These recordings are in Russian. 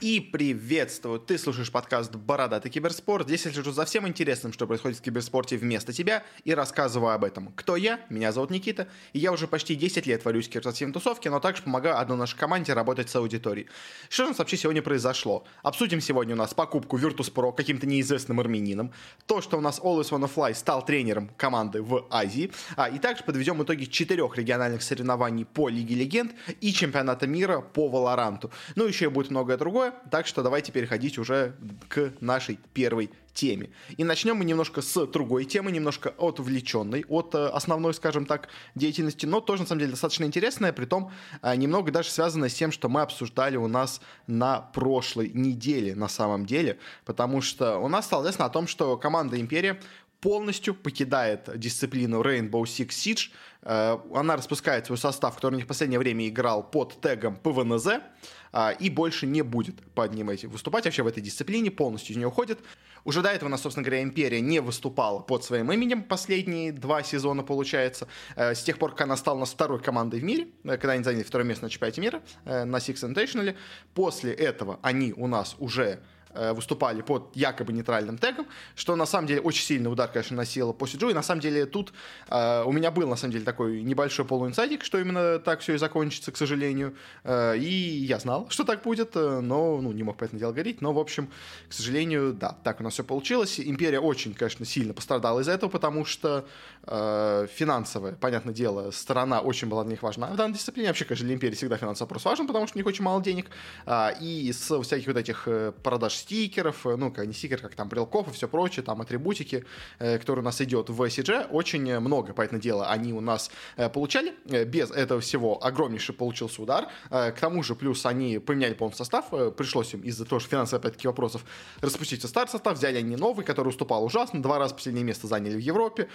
И приветствую! Ты слушаешь подкаст «Бородатый киберспорт». Здесь я слежу за всем интересным, что происходит в киберспорте вместо тебя, и рассказываю об этом. Кто я? Меня зовут Никита, и я уже почти 10 лет варюсь в киберспортивной тусовке, но также помогаю одной нашей команде работать с аудиторией. Что у нас вообще сегодня произошло? Обсудим сегодня у нас покупку Virtus.pro каким-то неизвестным армянином, то, что у нас Always Wanna Fly стал тренером команды в Азии, а, и также подведем итоги четырех региональных соревнований по Лиге Легенд и чемпионата мира по Валоранту. Ну, еще и будет многое другое, так что давайте переходить уже к нашей первой теме. И начнем мы немножко с другой темы, немножко отвлеченной от э, основной, скажем так, деятельности, но тоже, на самом деле, достаточно интересная, при том э, немного даже связанная с тем, что мы обсуждали у нас на прошлой неделе, на самом деле, потому что у нас стало известно о том, что команда Империя полностью покидает дисциплину Rainbow Six Siege. Э, она распускает свой состав, который у них в последнее время играл под тегом ПВНЗ. А, и больше не будет под ним выступать вообще в этой дисциплине, полностью из нее уходит. Уже до этого у нас, собственно говоря, Империя не выступала под своим именем последние два сезона, получается. Э, с тех пор, как она стала у нас второй командой в мире, э, когда они заняли второе место на чемпионате мира э, на Six Invitational. После этого они у нас уже Э, выступали под якобы нейтральным тегом, что на самом деле очень сильный удар, конечно, носило по Сиджу, и на самом деле тут э, у меня был, на самом деле, такой небольшой полуинсайдик, что именно так все и закончится, к сожалению, э, и я знал, что так будет, э, но, ну, не мог по этому делу говорить, но, в общем, к сожалению, да, так у нас все получилось. Империя очень, конечно, сильно пострадала из-за этого, потому что э, финансовая, понятное дело, сторона очень была для них важна в данной дисциплине. Вообще, конечно, для Империи всегда финансовый вопрос важен, потому что у них очень мало денег, э, и с всяких вот этих э, продаж стикеров, э, ну, не стикер, как там брелков и все прочее, там атрибутики, э, которые у нас идет в CG, очень много, поэтому дело, они у нас э, получали. Без этого всего огромнейший получился удар. К тому же, плюс они поменяли полностью состав, пришлось им из-за того, что финансовых, опять-таки, вопросов распустить старый состав, взяли они новый, который уступал ужасно, два раза последнее место заняли в Европе,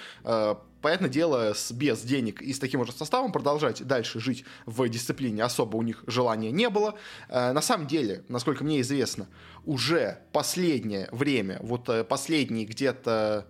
понятное дело, с, без денег и с таким же составом продолжать дальше жить в дисциплине особо у них желания не было. На самом деле, насколько мне известно, уже последнее время, вот э, последние где-то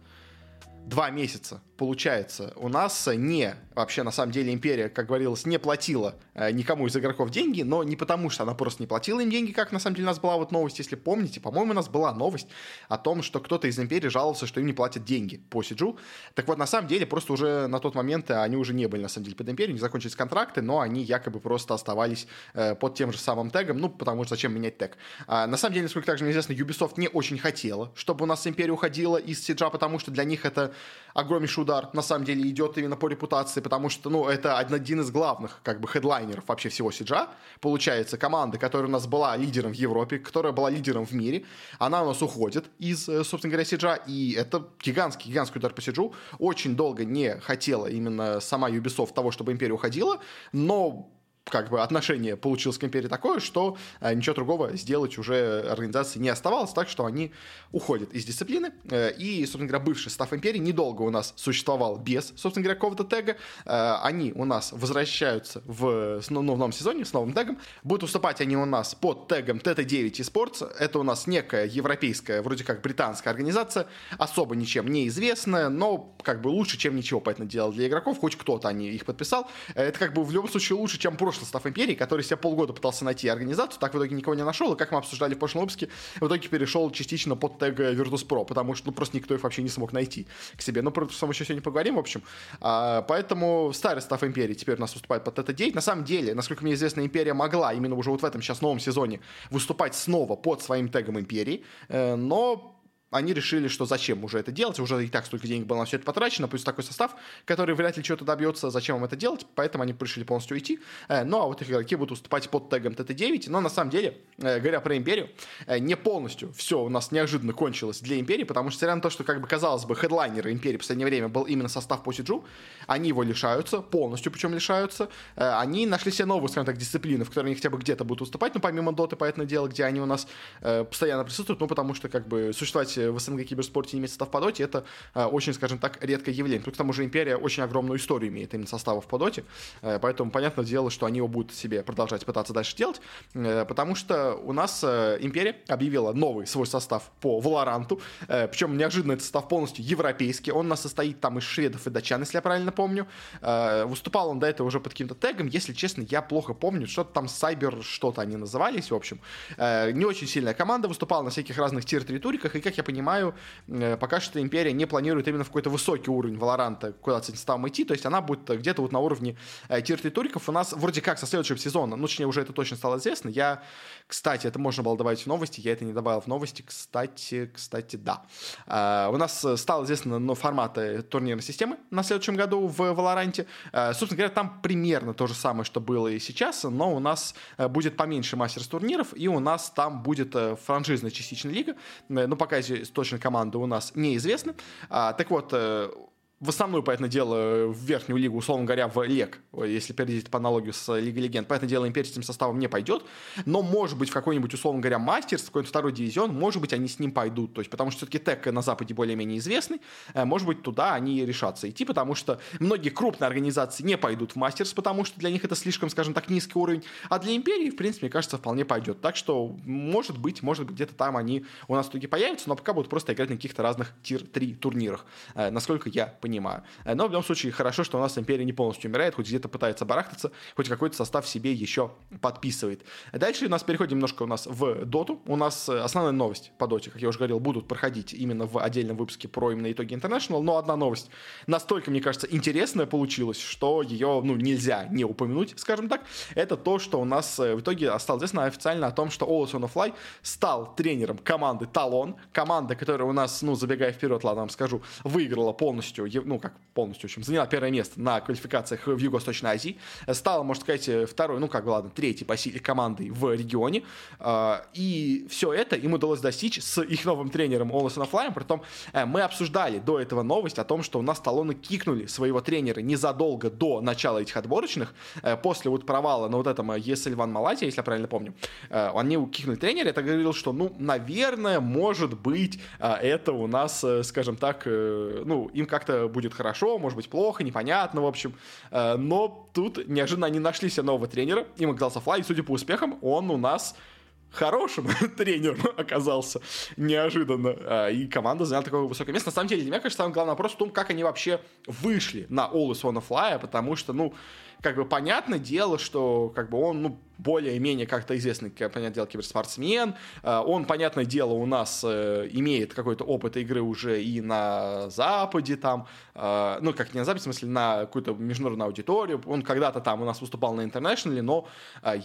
два месяца получается, у нас не, вообще на самом деле империя, как говорилось, не платила э, никому из игроков деньги, но не потому, что она просто не платила им деньги, как на самом деле у нас была вот новость, если помните, по-моему, у нас была новость о том, что кто-то из империи жаловался, что им не платят деньги по Сиджу. Так вот, на самом деле, просто уже на тот момент они уже не были, на самом деле, под империей, не закончились контракты, но они якобы просто оставались э, под тем же самым тегом, ну, потому что зачем менять тег. А, на самом деле, насколько также мне известно, Ubisoft не очень хотела, чтобы у нас империя уходила из Сиджа, потому что для них это огромнейший удар, на самом деле, идет именно по репутации, потому что, ну, это один из главных, как бы, хедлайнеров вообще всего Сиджа. Получается, команда, которая у нас была лидером в Европе, которая была лидером в мире, она у нас уходит из, э, собственно говоря, Сиджа, и это гигантский, гигантский удар по Сиджу. Очень долго не хотела именно сама Ubisoft того, чтобы Империя уходила, но как бы отношение получилось к империи такое, что э, ничего другого сделать уже организации не оставалось, так что они уходят из дисциплины. Э, и, собственно говоря, бывший состав империи недолго у нас существовал без, собственно говоря, какого-то тега. Э, они у нас возвращаются в, ну, в новом сезоне с новым тегом. Будут уступать они у нас под тегом TT9 eSports. Это у нас некая европейская, вроде как британская организация, особо ничем не известная, но как бы лучше, чем ничего, поэтому делал для игроков, хоть кто-то они их подписал. Это как бы в любом случае лучше, чем прошлый прошлый состав Империи, который себя полгода пытался найти организацию, так в итоге никого не нашел, и как мы обсуждали в прошлом выпуске, в итоге перешел частично под тег Virtus.pro, потому что ну, просто никто их вообще не смог найти к себе. Но про это мы еще сегодня поговорим, в общем. А, поэтому старый состав Империи теперь у нас выступает под это 9 На самом деле, насколько мне известно, Империя могла именно уже вот в этом сейчас новом сезоне выступать снова под своим тегом Империи, э, но они решили, что зачем уже это делать, уже и так столько денег было на все это потрачено, плюс такой состав, который вряд ли чего-то добьется, зачем им это делать, поэтому они решили полностью уйти. Э, ну, а вот их игроки будут уступать под тегом ТТ-9, но на самом деле, э, говоря про Империю, э, не полностью все у нас неожиданно кончилось для Империи, потому что, несмотря на то, что, как бы казалось бы, хедлайнеры Империи в последнее время был именно состав по Сиджу, они его лишаются, полностью причем лишаются, они нашли себе новую, скажем так, дисциплину, в которой они хотя бы где-то будут уступать, ну, помимо Доты, поэтому дело, где они у нас постоянно присутствуют, ну, потому что, как бы, существовать наблюдать в СНГ киберспорте иметь состав по доте, это очень, скажем так, редкое явление. Плюс к тому же Империя очень огромную историю имеет именно составов по доте, поэтому понятное дело, что они его будут себе продолжать пытаться дальше делать, потому что у нас Империя объявила новый свой состав по Валоранту, причем неожиданно этот состав полностью европейский, он у нас состоит там из шведов и датчан, если я правильно помню. Выступал он до этого уже под каким-то тегом, если честно, я плохо помню, что-то там Сайбер, что-то они назывались, в общем. Не очень сильная команда выступала на всяких разных тир-3 туриках, и, как я понимаю, пока что Империя не планирует именно в какой-то высокий уровень Валоранта куда-то составом идти, то есть она будет где-то вот на уровне тир-3 туриков у нас вроде как со следующего сезона, ну, точнее, уже это точно стало известно. Я, кстати, это можно было добавить в новости, я это не добавил в новости, кстати, кстати, да. У нас стало известно но форматы турнирной системы на следующем году в Валоранте. Собственно говоря, там примерно то же самое, что было и сейчас, но у нас будет поменьше мастерс турниров, и у нас там будет франшизная частичная лига. Ну, пока точно команды у нас неизвестны. Так вот, в основную, понятное дело, в верхнюю лигу, условно говоря, в ЛЕК, если перейти по аналогию с Лигой Легенд, понятное дело, Империя с этим составом не пойдет, но, может быть, в какой-нибудь, условно говоря, мастерс, в какой-нибудь второй дивизион, может быть, они с ним пойдут, то есть, потому что все-таки ТЭК на Западе более-менее известный, э, может быть, туда они решатся идти, потому что многие крупные организации не пойдут в мастерс, потому что для них это слишком, скажем так, низкий уровень, а для Империи, в принципе, мне кажется, вполне пойдет, так что, может быть, может быть, где-то там они у нас в итоге появятся, но пока будут просто играть на каких-то разных тир-3 турнирах, э, насколько я понимаю. Э, но в любом случае хорошо, что у нас империя не полностью умирает, хоть где-то пытается барахтаться, хоть какой-то состав себе еще подписывает. Дальше у нас переходим немножко у нас в доту. У нас э, основная новость по доте, как я уже говорил, будут проходить именно в отдельном выпуске про именно итоги International, но одна новость настолько, мне кажется, интересная получилась, что ее, ну, нельзя не упомянуть, скажем так. Это то, что у нас э, в итоге стало известно официально о том, что on Fly стал тренером команды Талон, команда, которая у нас, ну, забегая вперед, ладно, вам скажу, выиграла полностью, ну, как полностью в общем, заняла первое место на квалификациях в Юго-Восточной Азии, стала, можно сказать, второй, ну как бы, ладно, третьей по силе командой в регионе, а, и все это им удалось достичь с их новым тренером Оласом Флайм, притом э, мы обсуждали до этого новость о том, что у нас талоны кикнули своего тренера незадолго до начала этих отборочных, э, после вот провала на вот этом ESL One Малайзия, если я правильно помню, э, они кикнули тренера, это говорил, что, ну, наверное, может быть, это у нас, скажем так, ну, им как-то будет хорошо, может быть, плохо, непонятно, в общем. Э, но тут неожиданно они нашли себе нового тренера, им оказался Флай, и, судя по успехам, он у нас хорошим тренером оказался неожиданно. Э, и команда заняла такое высокое место. На самом деле, для меня, конечно, самый главный вопрос в том, как они вообще вышли на All is One Fly, потому что, ну, как бы понятное дело, что как бы он, ну, более-менее как-то известный, понятное дело, киберспортсмен. Э, он, понятное дело, у нас э, имеет какой-то опыт игры уже и на Западе там, э, ну, как не на Западе, в смысле, на какую-то международную аудиторию. Он когда-то там у нас выступал на интернешнале, но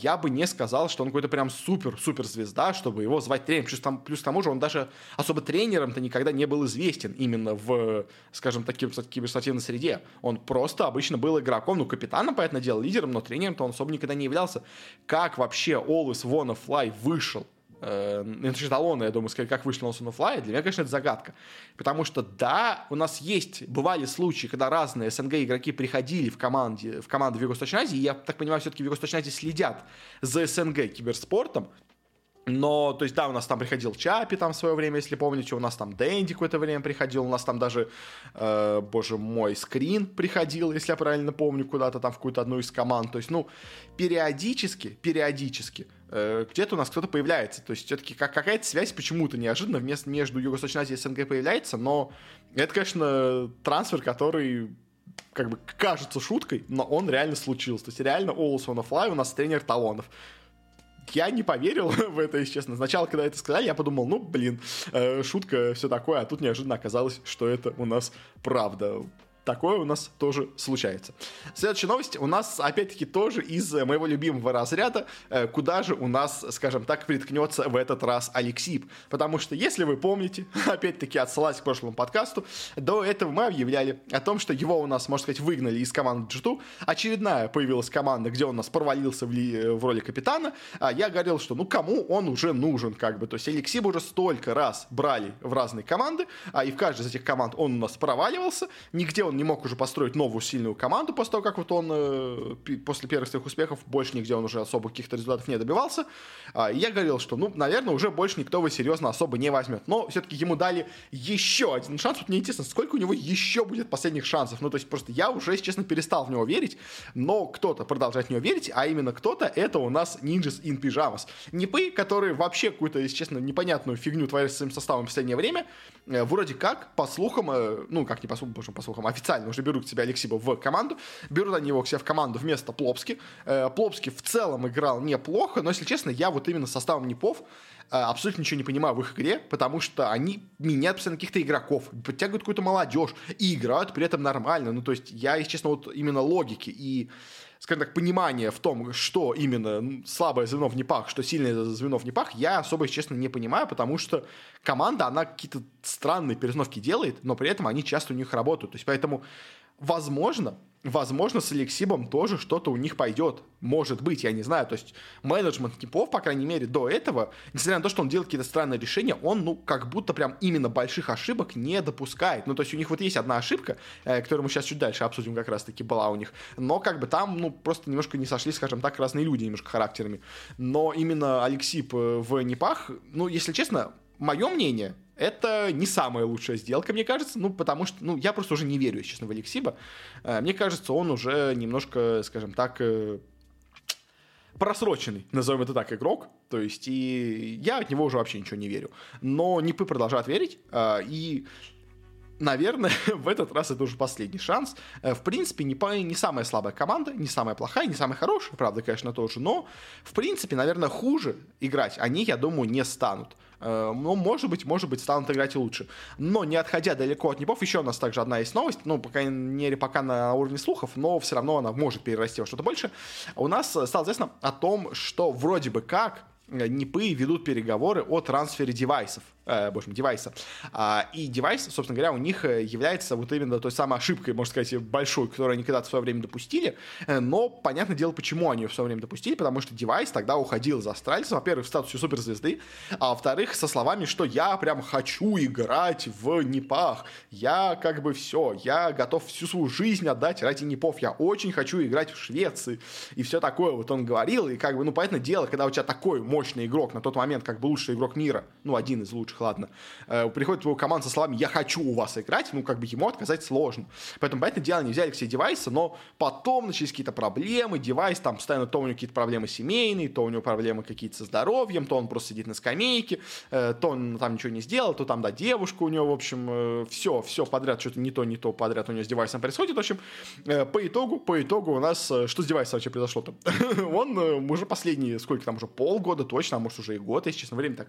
я бы не сказал, что он какой-то прям супер-супер звезда, чтобы его звать тренером. Плюс, там, плюс к тому же он даже особо тренером-то никогда не был известен именно в, скажем так, киберспортивной среде. Он просто обычно был игроком, ну, капитаном, понятное дело, лидером, но тренером-то он особо никогда не являлся как вообще Always Wanna Fly вышел э, насчет Алона, я думаю, сказать, как вышел он на Fly, для меня, конечно, это загадка. Потому что, да, у нас есть, бывали случаи, когда разные СНГ игроки приходили в, команде, в команду в Юго-Восточной Азии, и я так понимаю, все-таки в Юго-Восточной Азии следят за СНГ киберспортом, но, то есть, да, у нас там приходил Чапи там в свое время, если помните, у нас там Дэнди какое-то время приходил, у нас там даже, э, боже мой, Скрин приходил, если я правильно помню, куда-то там в какую-то одну из команд. То есть, ну, периодически, периодически э, где-то у нас кто-то появляется. То есть, все-таки как, какая-то связь почему-то неожиданно вместо, между Юго-Восточной Азией и СНГ появляется, но это, конечно, трансфер, который как бы кажется шуткой, но он реально случился. То есть реально on Fly у нас тренер талонов я не поверил в это, если честно. Сначала, когда это сказали, я подумал, ну, блин, э, шутка, все такое, а тут неожиданно оказалось, что это у нас правда такое у нас тоже случается. Следующая новость у нас, опять-таки, тоже из моего любимого разряда, э, куда же у нас, скажем так, приткнется в этот раз Алексип. Потому что, если вы помните, опять-таки, отсылаясь к прошлому подкасту, до этого мы объявляли о том, что его у нас, можно сказать, выгнали из команды G2. Очередная появилась команда, где он у нас провалился в, ли, в роли капитана. А я говорил, что ну кому он уже нужен, как бы. То есть Алексип уже столько раз брали в разные команды, а и в каждой из этих команд он у нас проваливался, нигде он не мог уже построить новую сильную команду после того, как вот он э, после первых своих успехов больше нигде он уже особо каких-то результатов не добивался. А, я говорил, что, ну, наверное, уже больше никто его серьезно особо не возьмет. Но все-таки ему дали еще один шанс. Вот мне интересно, сколько у него еще будет последних шансов. Ну, то есть просто я уже, если честно, перестал в него верить, но кто-то продолжает в него верить, а именно кто-то это у нас Ninjas in Pyjamas. Непы, которые вообще какую-то, если честно, непонятную фигню творят с своим составом в последнее время, э, вроде как, по слухам, э, ну, как не по слухам, по слухам, официально уже берут к себе Алексиба в команду, берут они его к себе в команду вместо Плопски. Э, Плопски в целом играл неплохо, но, если честно, я вот именно составом Непов абсолютно ничего не понимаю в их игре, потому что они меняют постоянно каких-то игроков, подтягивают какую-то молодежь и играют при этом нормально. Ну, то есть я, если честно, вот именно логики и скажем так, понимание в том, что именно слабое звено в НИПах, что сильное звено в НИПах, я особо, честно, не понимаю, потому что команда, она какие-то странные перестановки делает, но при этом они часто у них работают. То есть поэтому, возможно, Возможно, с Алексибом тоже что-то у них пойдет. Может быть, я не знаю. То есть менеджмент типов, по крайней мере, до этого, несмотря на то, что он делает какие-то странные решения, он, ну, как будто прям именно больших ошибок не допускает. Ну, то есть у них вот есть одна ошибка, э, которую мы сейчас чуть дальше обсудим, как раз-таки была у них. Но как бы там, ну, просто немножко не сошли, скажем так, разные люди немножко характерами. Но именно Алексип э, в Непах, ну, если честно, мое мнение, это не самая лучшая сделка, мне кажется, ну, потому что, ну, я просто уже не верю, честно, в Алексиба. Э, мне кажется, он уже немножко, скажем так, э, просроченный, назовем это так, игрок. То есть, и я от него уже вообще ничего не верю. Но Нипы продолжают верить, э, и наверное, в этот раз это уже последний шанс. В принципе, не, не самая слабая команда, не самая плохая, не самая хорошая, правда, конечно, тоже, но, в принципе, наверное, хуже играть они, я думаю, не станут. Э, ну, может быть, может быть, станут играть и лучше. Но не отходя далеко от Непов, еще у нас также одна есть новость, ну, по крайней мере, пока на уровне слухов, но все равно она может перерасти во что-то больше. У нас стало известно о том, что вроде бы как Э, НИПы ведут переговоры о трансфере девайсов, э, боже девайса. А, и девайс, собственно говоря, у них э, является вот именно той самой ошибкой, можно сказать, большой, которую они когда-то в свое время допустили. Э, но понятное дело, почему они ее в свое время допустили, потому что девайс тогда уходил за Астральца, во-первых, в статусе суперзвезды, а во-вторых, со словами, что я прям хочу играть в НИПах, я как бы все, я готов всю свою жизнь отдать ради НИПов, я очень хочу играть в Швеции, и все такое вот он говорил, и как бы, ну, понятное дело, когда у тебя такой мощный игрок, на тот момент как бы лучший игрок мира, ну, один из лучших, ладно, э, приходит его команду со словами «я хочу у вас играть», ну, как бы ему отказать сложно. Поэтому, понятное дело, они взяли все девайсы, но потом начались какие-то проблемы, девайс там постоянно то у него какие-то проблемы семейные, то у него проблемы какие-то со здоровьем, то он просто сидит на скамейке, э, то он там ничего не сделал, то там, да, девушка у него, в общем, э, все, все подряд, что-то не то, не то подряд у него с девайсом происходит. В общем, по итогу, по итогу у нас, что с девайсом вообще произошло-то? он уже последние, сколько там, уже полгода точно, а может уже и год, если честно, время так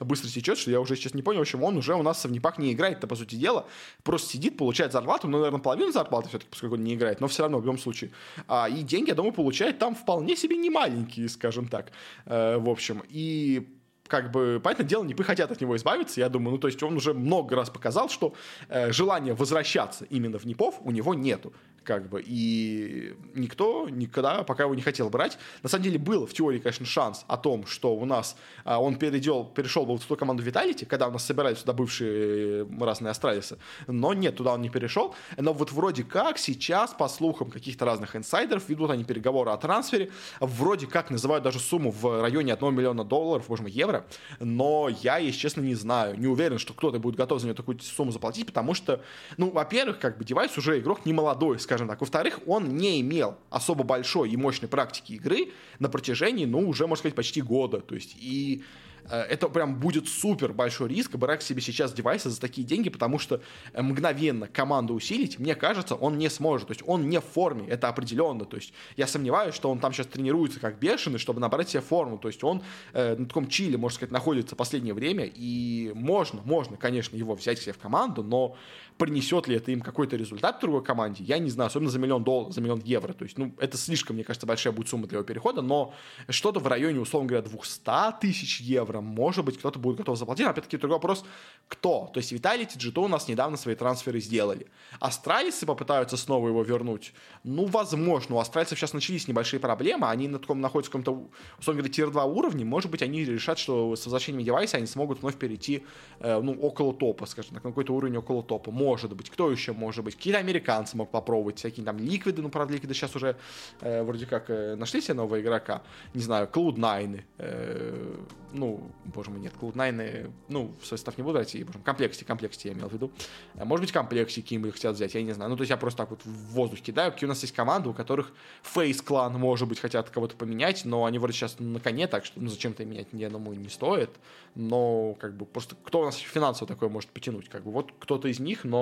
быстро течет, что я уже сейчас не понял, в общем, он уже у нас в совнипах не играет-то, по сути дела, просто сидит, получает зарплату, ну, наверное, половину зарплаты все-таки, поскольку он не играет, но все равно, в любом случае. А, и деньги, я думаю, получает там вполне себе не маленькие, скажем так, э, в общем. И как бы, понятное дело, не хотят от него избавиться, я думаю, ну, то есть он уже много раз показал, что э, желание возвращаться именно в Непов у него нету как бы, и никто никогда пока его не хотел брать. На самом деле был в теории, конечно, шанс о том, что у нас а, он перейдел, перешел бы в ту команду Виталити, когда у нас собирались сюда бывшие разные астралисы, но нет, туда он не перешел. Но вот вроде как сейчас, по слухам каких-то разных инсайдеров, ведут они переговоры о трансфере, вроде как называют даже сумму в районе 1 миллиона долларов, боже мой, евро, но я, если честно, не знаю, не уверен, что кто-то будет готов за нее такую сумму заплатить, потому что, ну, во-первых, как бы девайс уже игрок не молодой, скажем скажем так. Во-вторых, он не имел особо большой и мощной практики игры на протяжении, ну, уже, можно сказать, почти года. То есть, и Э, это прям будет супер большой риск брать себе сейчас девайсы за такие деньги, потому что э, мгновенно команду усилить, мне кажется, он не сможет. То есть он не в форме, это определенно. То есть я сомневаюсь, что он там сейчас тренируется как бешеный, чтобы набрать себе форму. То есть он э, на таком чиле, можно сказать, находится в последнее время, и можно, можно, конечно, его взять себе в команду, но принесет ли это им какой-то результат другой команде, я не знаю, особенно за миллион долларов, за миллион евро. То есть, ну, это слишком, мне кажется, большая будет сумма для его перехода, но что-то в районе, условно говоря, 200 тысяч евро. Может быть, кто-то будет готов заплатить. Опять-таки, другой вопрос, кто? То есть Виталий Джито у нас недавно свои трансферы сделали. Астралисы попытаются снова его вернуть? Ну, возможно. У астральцев сейчас начались небольшие проблемы. Они на таком находятся в каком-то, условно говоря, тир-2 уровне. Может быть, они решат, что с возвращением девайса они смогут вновь перейти, э, ну, около топа, скажем так, на какой-то уровень около топа. Может быть. Кто еще может быть? Какие-то американцы могут попробовать. Всякие там ликвиды. Ну, правда, ликвиды сейчас уже э, вроде как э, нашли себе нового игрока. Не знаю, Cloud9. Э, ну, боже мой, нет, Cloud9, ну, в состав не буду брать, боже, комплекте, комплекте я имел в виду. Э, может быть, комплекте какие-нибудь хотят взять, я не знаю. Ну, то есть я просто так вот в воздух кидаю, какие у нас есть команды, у которых Face клан, может быть, хотят кого-то поменять, но они вроде сейчас на коне, так что ну, зачем-то менять, я думаю, не стоит. Но, как бы, просто кто у нас финансово такое может потянуть? Как бы, вот кто-то из них, но...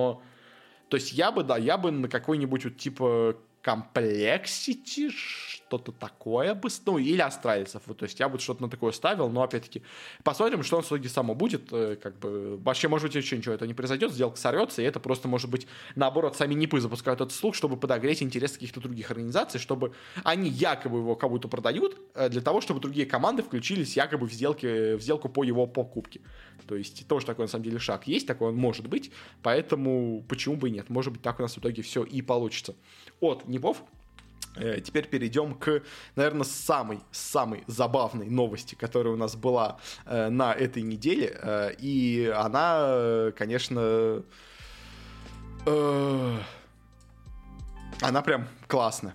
То есть я бы, да, я бы на какой-нибудь вот типа комплексити, что-то такое бы, ну, или австралийцев, вот, то есть я бы что-то на такое ставил, но, опять-таки, посмотрим, что в итоге само будет, э, как бы, вообще, может быть, еще ничего этого не произойдет, сделка сорвется, и это просто, может быть, наоборот, сами НИПы запускают этот слух, чтобы подогреть интерес каких-то других организаций, чтобы они якобы его кому-то продают, э, для того, чтобы другие команды включились якобы в, сделке, в сделку по его покупке. То есть тоже такой, на самом деле, шаг есть, такой он может быть, поэтому почему бы и нет, может быть, так у нас в итоге все и получится. От НИПов теперь перейдем к, наверное, самой, самой забавной новости, которая у нас была э, на этой неделе. Э, и она, э, конечно, э, она прям классная.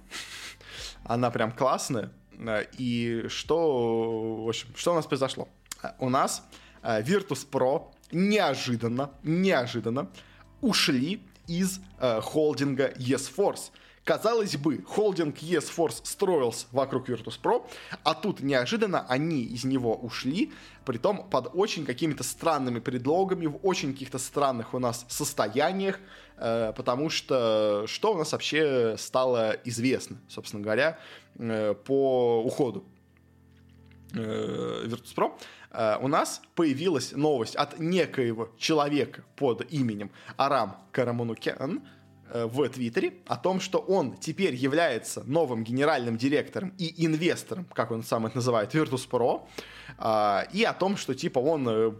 Она прям классная. Э, и что, в общем, что у нас произошло? У нас Virtus Pro неожиданно, неожиданно ушли из э, холдинга YesForce. Казалось бы, холдинг ESForce строился вокруг Virtus.pro, а тут неожиданно они из него ушли, притом под очень какими-то странными предлогами, в очень каких-то странных у нас состояниях, э, потому что что у нас вообще стало известно, собственно говоря, э, по уходу э, Virtus.pro, у нас появилась новость от некоего человека под именем Арам Караманукян, в Твиттере о том, что он теперь является новым генеральным директором и инвестором, как он сам это называет, Virtus.pro, а, и о том, что типа он э,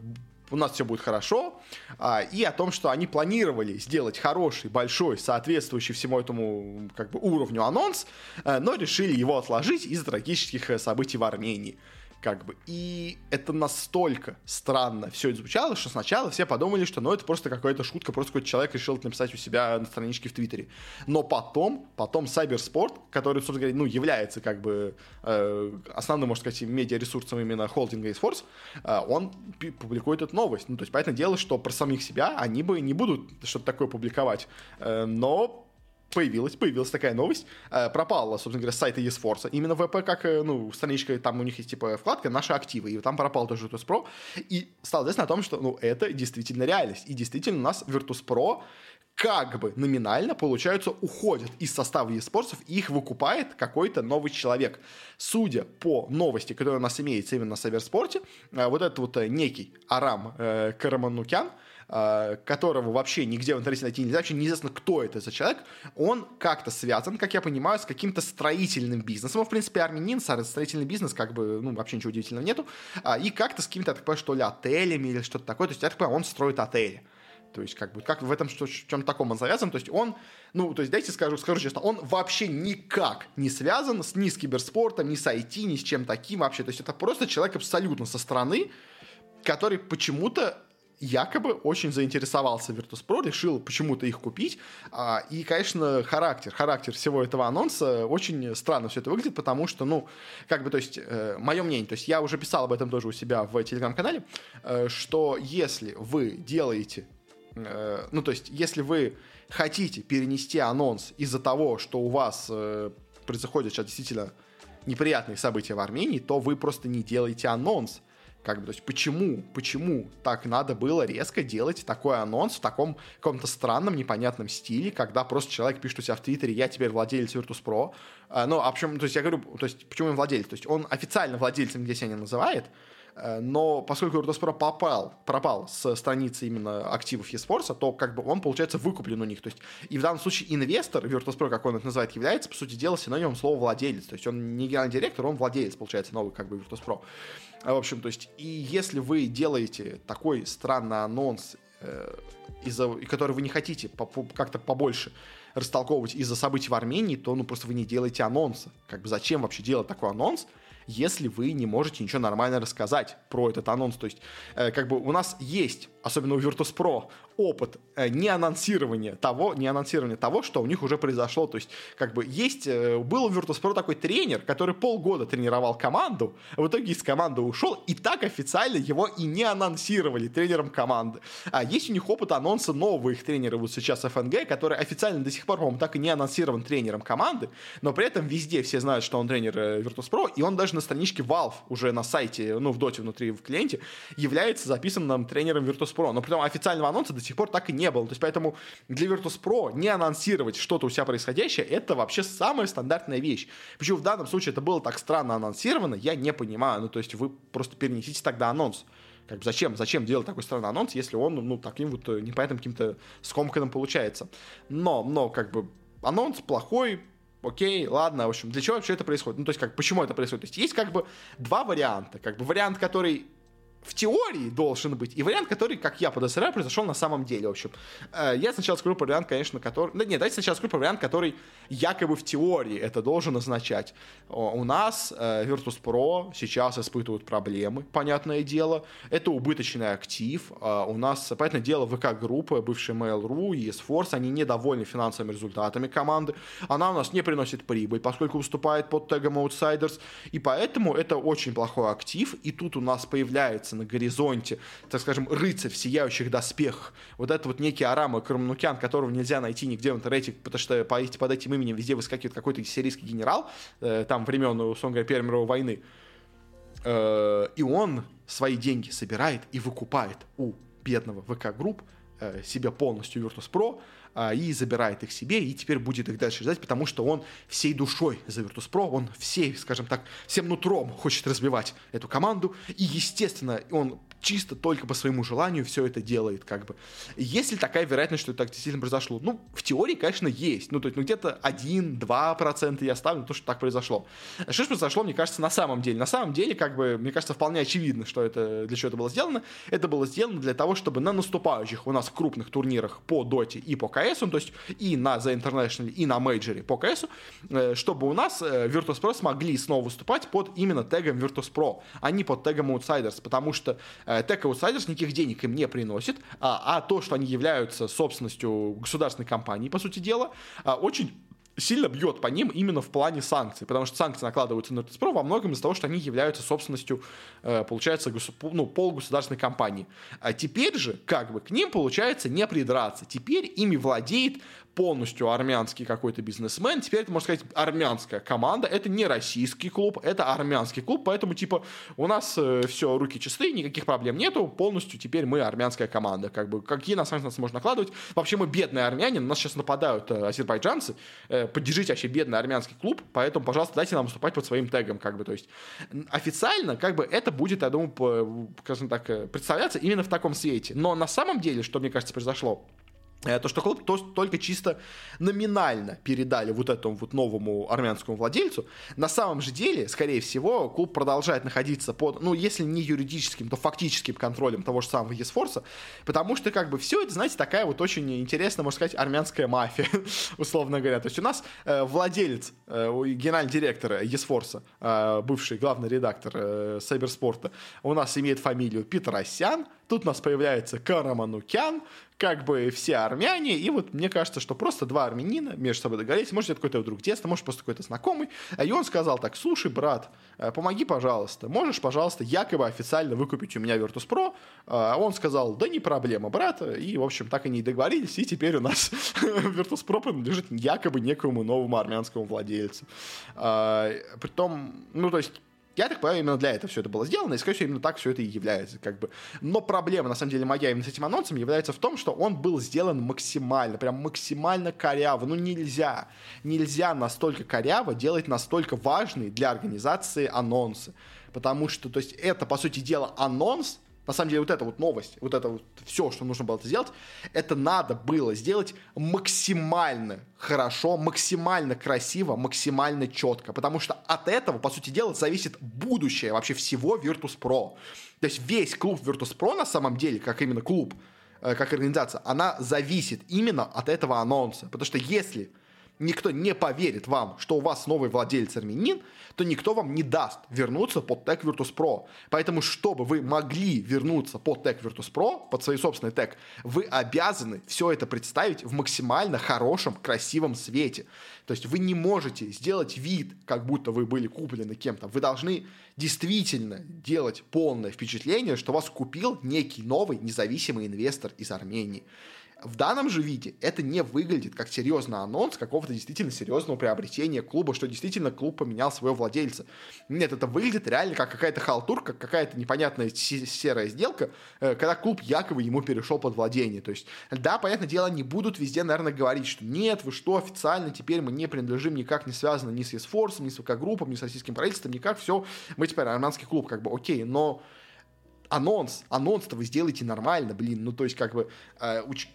у нас все будет хорошо, а, и о том, что они планировали сделать хороший, большой, соответствующий всему этому как бы уровню анонс, э, но решили его отложить из-за трагических событий в Армении как бы. И это настолько странно все это звучало, что сначала все подумали, что ну это просто какая-то шутка, просто какой-то человек решил это написать у себя на страничке в Твиттере. Но потом, потом Cybersport, который, собственно говоря, ну, является как бы э, основным, можно сказать, медиаресурсом именно холдинга Force, э, он публикует эту новость. Ну, то есть, понятное дело, что про самих себя они бы не будут что-то такое публиковать. Э, но появилась, появилась такая новость, э, пропала, собственно говоря, с сайта eSforce, именно ВП, как, э, ну, страничка, там у них есть, типа, вкладка «Наши активы», и там пропал тоже Virtus.pro, и стало известно о том, что, ну, это действительно реальность, и действительно у нас Virtus.pro как бы номинально, получается, уходят из состава eSports, и их выкупает какой-то новый человек. Судя по новости, которая у нас имеется именно на Саверспорте, э, вот этот вот некий Арам Караманукян, которого вообще нигде в интернете найти нельзя, вообще неизвестно, кто это за человек, он как-то связан, как я понимаю, с каким-то строительным бизнесом. В принципе, армянин, строительный бизнес, как бы, ну, вообще ничего удивительного нету. А, и как-то с какими-то, так понимаю, что ли, отелями или что-то такое. То есть, я так понимаю, он строит отели. То есть, как бы, как в этом что, чем таком он завязан. То есть, он, ну, то есть, дайте скажу, скажу честно, он вообще никак не связан с, ни с киберспортом, ни с IT, ни с чем таким вообще. То есть, это просто человек абсолютно со стороны, который почему-то якобы очень заинтересовался Virtus.pro, решил почему-то их купить. А, и, конечно, характер, характер всего этого анонса очень странно все это выглядит, потому что, ну, как бы, то есть, э, мое мнение, то есть я уже писал об этом тоже у себя в телеграм-канале, э, что если вы делаете, э, ну, то есть, если вы хотите перенести анонс из-за того, что у вас происходят сейчас действительно неприятные события в Армении, то вы просто не делаете анонс как бы, то есть почему, почему так надо было резко делать такой анонс в таком каком-то странном, непонятном стиле, когда просто человек пишет у себя в Твиттере, я теперь владелец Virtus.pro. А, ну, а почему, то есть я говорю, то есть почему он владелец? То есть он официально владельцем где себя не называет, но поскольку Virtus.pro попал, пропал с страницы именно активов eSports, то как бы он, получается, выкуплен у них. То есть, и в данном случае инвестор, Virtus.pro, как он это называет, является, по сути дела, синонимом слова владелец. То есть он не генеральный директор, он владелец, получается, новый как бы Virtus.pro. В общем, то есть, и если вы делаете такой странный анонс, э, из-за, который вы не хотите как-то побольше растолковывать из-за событий в Армении, то ну просто вы не делаете анонса. Как бы зачем вообще делать такой анонс, если вы не можете ничего нормально рассказать про этот анонс. То есть, э, как бы у нас есть, особенно у Virtus.pro, опыт э, не анонсирования того, не анонсирования того, что у них уже произошло. То есть, как бы есть, э, был у Virtus.pro такой тренер, который полгода тренировал команду, в итоге из команды ушел, и так официально его и не анонсировали тренером команды. А есть у них опыт анонса нового их тренера вот сейчас ФНГ, который официально до сих пор, по-моему, так и не анонсирован тренером команды, но при этом везде все знают, что он тренер э, Virtus.pro, и он даже на страничке Valve уже на сайте, ну, в доте внутри в клиенте, является записанным тренером Virtus.pro. Но при этом официального анонса до сих пор так и не было. То есть поэтому для Virtus.pro не анонсировать что-то у себя происходящее, это вообще самая стандартная вещь. Почему в данном случае это было так странно анонсировано, я не понимаю. Ну, то есть вы просто перенесите тогда анонс. Как бы зачем, зачем делать такой странный анонс, если он, ну, таким вот э, непонятным каким-то скомканным получается. Но, но, как бы, анонс плохой, окей, ладно, в общем, для чего вообще это происходит? Ну, то есть, как, почему это происходит? То есть, есть как бы два варианта. Как бы вариант, который в теории должен быть, и вариант, который, как я подозреваю, произошел на самом деле, в общем. Э, я сначала скажу про вариант, конечно, который... Да нет, давайте сначала скажу про вариант, который якобы в теории это должен означать. У нас э, Virtus.pro сейчас испытывают проблемы, понятное дело. Это убыточный актив. Э, у нас, понятное дело, ВК-группа, бывшая Mail.ru и eSforce, они недовольны финансовыми результатами команды. Она у нас не приносит прибыль, поскольку выступает под тегом Outsiders. И поэтому это очень плохой актив. И тут у нас появляется появляется на горизонте, так скажем, рыцарь в сияющих доспехах. Вот это вот некий Арама Карманукян, которого нельзя найти нигде в интернете, потому что по, под этим именем везде выскакивает какой-то сирийский генерал, э, там времен, условно говоря, Первой мировой войны. Э, и он свои деньги собирает и выкупает у бедного ВК-групп себе полностью Virtus.pro, а, и забирает их себе, и теперь будет их дальше ждать, потому что он всей душой за Virtus.pro, он всей, скажем так, всем нутром хочет развивать эту команду, и, естественно, он чисто только по своему желанию все это делает, как бы. Есть ли такая вероятность, что это так действительно произошло? Ну, в теории, конечно, есть. Ну, то есть, ну, где-то 1-2% я ставлю то, что так произошло. Что же произошло, мне кажется, на самом деле? На самом деле, как бы, мне кажется, вполне очевидно, что это, для чего это было сделано. Это было сделано для того, чтобы на наступающих у нас крупных турнирах по доте и по КС, ну, то есть и на The International, и на мейджоре по КС, э, чтобы у нас э, Virtus.pro смогли снова выступать под именно тегом Virtus.pro, а не под тегом Outsiders, потому что Tech Outsiders никаких денег им не приносит, а, а то, что они являются собственностью государственной компании, по сути дела, а, очень сильно бьет по ним именно в плане санкций, потому что санкции накладываются на Virtus.pro во многом из-за того, что они являются собственностью, э, получается, ну, полугосударственной компании. А теперь же, как бы, к ним, получается, не придраться. Теперь ими владеет полностью армянский какой-то бизнесмен. Теперь это, можно сказать, армянская команда. Это не российский клуб, это армянский клуб. Поэтому, типа, у нас э, все, руки чистые, никаких проблем нету. Полностью теперь мы армянская команда. Как бы, какие на самом деле нас можно накладывать? Вообще, мы бедные армяне, на нас сейчас нападают э, азербайджанцы. Э, поддержите вообще бедный армянский клуб, поэтому, пожалуйста, дайте нам выступать под своим тегом, как бы, то есть официально, как бы, это будет, я думаю, по, скажем так, э, представляться именно в таком свете. Но на самом деле, что, мне кажется, произошло, то, что клуб то, только чисто номинально передали вот этому вот новому армянскому владельцу, на самом же деле, скорее всего, клуб продолжает находиться под, ну, если не юридическим, то фактическим контролем того же самого Есфорса, потому что, как бы, все это, знаете, такая вот очень интересная, можно сказать, армянская мафия, условно говоря. То есть у нас э, владелец, э, генеральный директор Есфорса, э, бывший главный редактор э, Сайберспорта, у нас имеет фамилию Петросян, тут у нас появляется Караманукян, как бы все армяне, и вот мне кажется, что просто два армянина между собой договорились, может, это какой-то друг детства, может, просто какой-то знакомый, и он сказал так, слушай, брат, э, помоги, пожалуйста, можешь, пожалуйста, якобы официально выкупить у меня Virtus.pro, а он сказал, да не проблема, брат, и, в общем, так они и договорились, и теперь у нас Virtus.pro принадлежит якобы некому новому армянскому владельцу. А, притом, ну, то есть, я так понимаю, именно для этого все это было сделано, и, скорее всего, именно так все это и является. Как бы. Но проблема, на самом деле, моя именно с этим анонсом является в том, что он был сделан максимально, прям максимально коряво. Ну, нельзя, нельзя настолько коряво делать настолько важные для организации анонсы. Потому что, то есть, это, по сути дела, анонс, на самом деле, вот эта вот новость, вот это вот все, что нужно было сделать, это надо было сделать максимально хорошо, максимально красиво, максимально четко. Потому что от этого, по сути дела, зависит будущее вообще всего Virtus.pro. То есть весь клуб Virtus.pro на самом деле, как именно клуб, э, как организация, она зависит именно от этого анонса. Потому что если никто не поверит вам, что у вас новый владелец армянин, то никто вам не даст вернуться под тег Virtus Pro. Поэтому, чтобы вы могли вернуться под тег Virtus Pro, под свой собственный тег, вы обязаны все это представить в максимально хорошем, красивом свете. То есть вы не можете сделать вид, как будто вы были куплены кем-то. Вы должны действительно делать полное впечатление, что вас купил некий новый независимый инвестор из Армении. В данном же виде это не выглядит как серьезный анонс какого-то действительно серьезного приобретения клуба, что действительно клуб поменял своего владельца. Нет, это выглядит реально как какая-то халтурка, какая-то непонятная серая сделка, э, когда клуб якобы ему перешел под владение. То есть, да, понятное дело, не будут везде, наверное, говорить, что нет, вы что, официально теперь мы не принадлежим, никак не связаны ни с Есфорсом, ни с ВК-группом, ни с российским правительством, никак, все, мы теперь армянский клуб, как бы, окей, но анонс, анонс-то вы сделаете нормально, блин, ну, то есть, как бы, э, уч...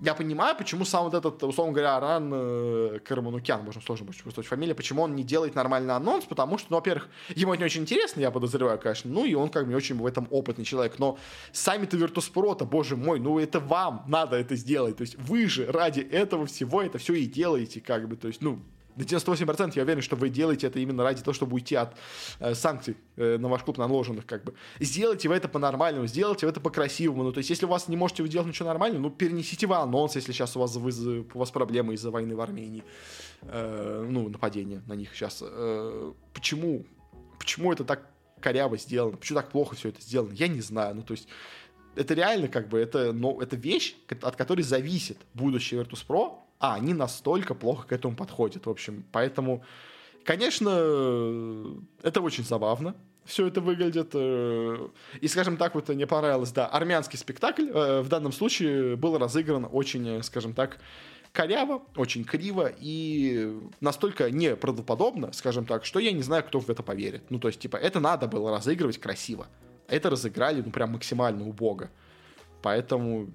я понимаю, почему сам вот этот, условно говоря, Аран э, Караманукян, можно сложно будет фамилия, почему он не делает нормальный анонс, потому что, ну, во-первых, ему это не очень интересно, я подозреваю, конечно, ну, и он как бы не очень в этом опытный человек, но сами-то Virtus.pro-то, боже мой, ну, это вам надо это сделать, то есть вы же ради этого всего это все и делаете, как бы, то есть, ну, на 98% я уверен, что вы делаете это именно ради того, чтобы уйти от э, санкций э, на ваш клуб наложенных, как бы. Сделайте вы это по-нормальному, сделайте вы это по-красивому. Ну, то есть, если у вас не можете делать ничего нормального, ну, перенесите вы анонс, если сейчас у вас, вы, у вас проблемы из-за войны в Армении. Э, ну, нападение на них сейчас. Э, почему? Почему это так коряво сделано? Почему так плохо все это сделано? Я не знаю. Ну, то есть, это реально как бы, это, ну, это вещь, от которой зависит будущее Virtus.pro, а они настолько плохо к этому подходят. В общем, поэтому, конечно, это очень забавно. Все это выглядит. Э, и, скажем так, вот мне понравилось, да, армянский спектакль э, в данном случае был разыгран очень, скажем так, коряво, очень криво и настолько неправдоподобно, скажем так, что я не знаю, кто в это поверит. Ну, то есть, типа, это надо было разыгрывать красиво. Это разыграли, ну, прям максимально убого. Поэтому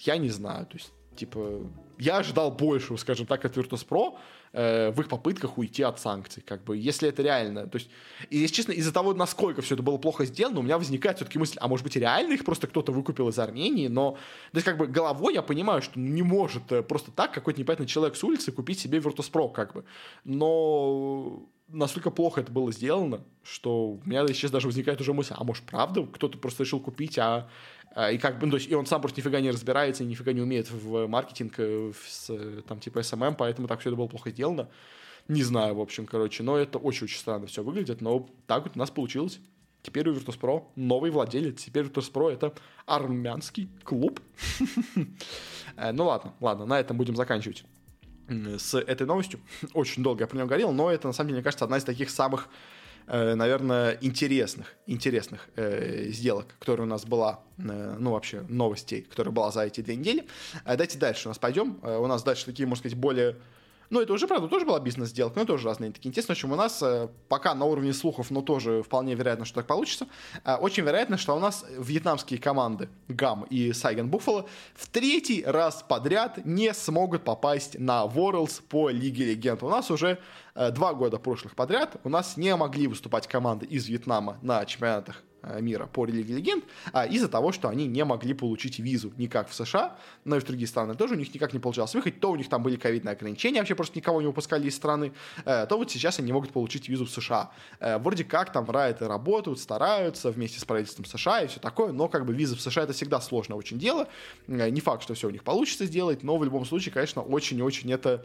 я не знаю, то есть, типа, я ожидал большего, скажем так, от Virtus.pro э, в их попытках уйти от санкций, как бы, если это реально. То есть, и, если честно, из-за того, насколько все это было плохо сделано, у меня возникает все-таки мысль, а может быть, реально их просто кто-то выкупил из Армении, но, то есть, как бы, головой я понимаю, что не может э, просто так какой-то непонятный человек с улицы купить себе Virtus.pro, как бы. Но настолько плохо это было сделано, что у меня сейчас даже возникает уже мысль, а может, правда, кто-то просто решил купить, а а, и как бы, ну, то есть, и он сам просто нифига не разбирается, нифига не умеет в маркетинг, э, в, там, типа, SMM, поэтому так все это было плохо сделано. Не знаю, в общем, короче, но это очень-очень странно все выглядит, но так вот у нас получилось. Теперь у Virtus.pro новый владелец. Теперь Virtus.pro это армянский клуб. Э, ну ладно, ладно, на этом будем заканчивать с этой новостью. Очень долго я про нее говорил, но это, на самом деле, мне кажется, одна из таких самых наверное, интересных, интересных э, сделок, которая у нас была, э, ну, вообще, новостей, которая была за эти две недели. Э, давайте дальше у нас пойдем. Э, у нас дальше такие, можно сказать, более ну, это уже, правда, тоже была бизнес-сделка, но тоже разные такие. Интересно, в общем, у нас э, пока на уровне слухов, но тоже вполне вероятно, что так получится. Э, очень вероятно, что у нас вьетнамские команды ГАМ и Сайган Буффало в третий раз подряд не смогут попасть на Worlds по Лиге Легенд. У нас уже э, два года прошлых подряд у нас не могли выступать команды из Вьетнама на чемпионатах мира по Лиге Легенд, а из-за того, что они не могли получить визу никак в США, но и в другие страны тоже у них никак не получалось выехать, то у них там были ковидные ограничения, вообще просто никого не выпускали из страны, э, то вот сейчас они могут получить визу в США. Э, вроде как там райты работают, стараются вместе с правительством США и все такое, но как бы виза в США это всегда сложное очень дело, не факт, что все у них получится сделать, но в любом случае, конечно, очень-очень это Э,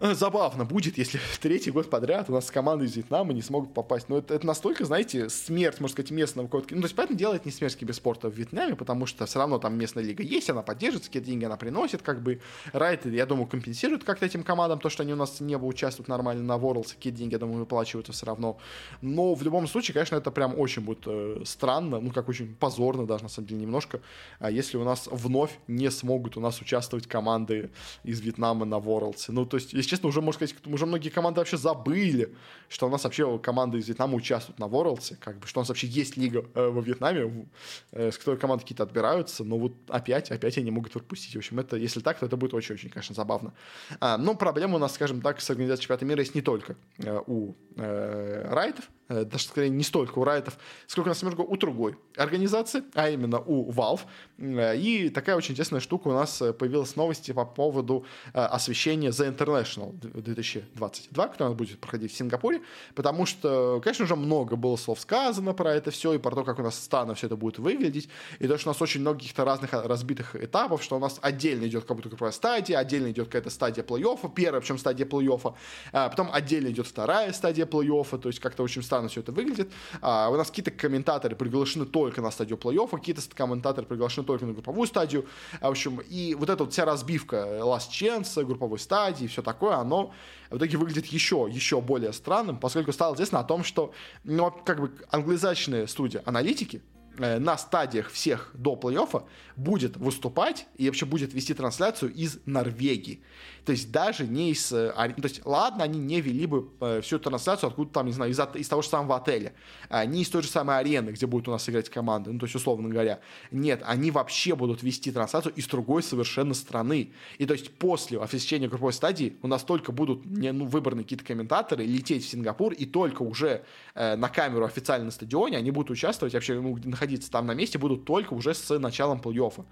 забавно будет, если третий год подряд у нас команды из Вьетнама не смогут попасть. Но это, это настолько, знаете, смерть, можно сказать, местного какого-то... Ну, то есть, поэтому делает не смерть киберспорта в Вьетнаме, потому что все равно там местная лига есть, она поддерживает, какие деньги она приносит, как бы Райт, я думаю, компенсирует как-то этим командам то, что они у нас не участвуют нормально на Worlds, какие деньги, я думаю, выплачиваются все равно. Но в любом случае, конечно, это прям очень будет э, странно, ну, как очень позорно даже, на самом деле, немножко, э, если у нас вновь не смогут у нас участвовать команды из Вьетнама на Worlds. Ну, то есть, если честно, уже, можно сказать, уже многие команды вообще забыли, что у нас вообще команды из Вьетнама участвуют на Worlds, как бы, что у нас вообще есть лига э, во Вьетнаме, э, с которой команды какие-то отбираются, но вот опять, опять они могут пропустить. В общем, это, если так, то это будет очень-очень, конечно, забавно. А, но проблема у нас, скажем так, с организацией чемпионата мира есть не только э, у э, райтов, даже скорее не столько у райтов, сколько у нас немного у другой организации, а именно у Valve. Э, и такая очень интересная штука у нас э, появилась новости по поводу э, освещения The International 2022, который у нас будет проходить в Сингапуре, потому что, конечно, уже много было слов сказано про это все, и про то, как у нас стана все это будет выглядеть, и то, что у нас очень много каких-то разных разбитых этапов, что у нас отдельно идет как будто групповая стадия, отдельно идет какая-то стадия плей-оффа, первая, причем стадия плей-оффа, а потом отдельно идет вторая стадия плей-оффа, то есть как-то очень странно все это выглядит. А у нас какие-то комментаторы приглашены только на стадию плей-оффа, какие-то комментаторы приглашены только на групповую стадию. А, в общем, и вот эта вот вся разбивка Last Chance, групповой стадии, все такое, оно в итоге выглядит еще, еще более странным, поскольку стало известно о том, что ну, как бы англоязычные студии аналитики, Э, на стадиях всех до плей-оффа будет выступать и вообще будет вести трансляцию из Норвегии. То есть даже не из... Э, то есть ладно, они не вели бы э, всю трансляцию откуда там, не знаю, из, из того же самого отеля. А не из той же самой арены, где будет у нас играть команда. Ну, то есть, условно говоря. Нет, они вообще будут вести трансляцию из другой совершенно страны. И то есть после освещения групповой стадии у нас только будут не, ну, выбраны какие-то комментаторы лететь в Сингапур, и только уже э, на камеру официально на стадионе они будут участвовать, вообще ну, находиться там на месте будут только уже с началом плей-оффа.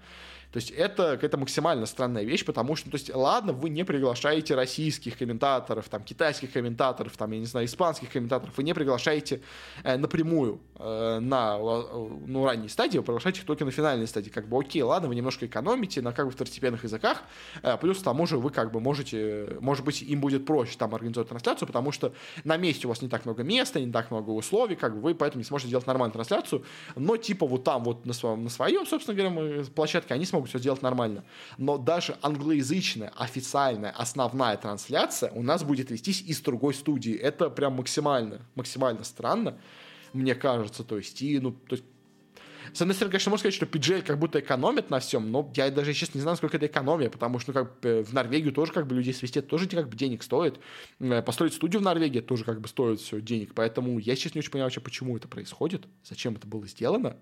То есть это какая-то максимально странная вещь, потому что, то есть, ладно, вы не приглашаете российских комментаторов, там, китайских комментаторов, там, я не знаю, испанских комментаторов, вы не приглашаете э, напрямую э, на э, ну, ранней стадии, вы приглашаете их только на финальной стадии. Как бы, окей, ладно, вы немножко экономите на как бы второстепенных языках, э, плюс к тому же вы как бы можете, может быть, им будет проще там организовать трансляцию, потому что на месте у вас не так много места, не так много условий, как бы вы поэтому не сможете делать нормальную трансляцию, но типа вот там вот на своем, на своем собственно говоря, площадке они смогут смогут все сделать нормально. Но даже англоязычная, официальная, основная трансляция у нас будет вестись из другой студии. Это прям максимально, максимально странно, мне кажется. То есть, и, ну, то есть, с одной стороны, конечно, можно сказать, что PGL как будто экономит на всем, но я даже сейчас не знаю, сколько это экономия, потому что ну, как бы, в Норвегию тоже как бы людей свести, это тоже как бы денег стоит. Э, построить студию в Норвегии тоже как бы стоит все денег, поэтому я сейчас не очень понимаю вообще, почему это происходит, зачем это было сделано.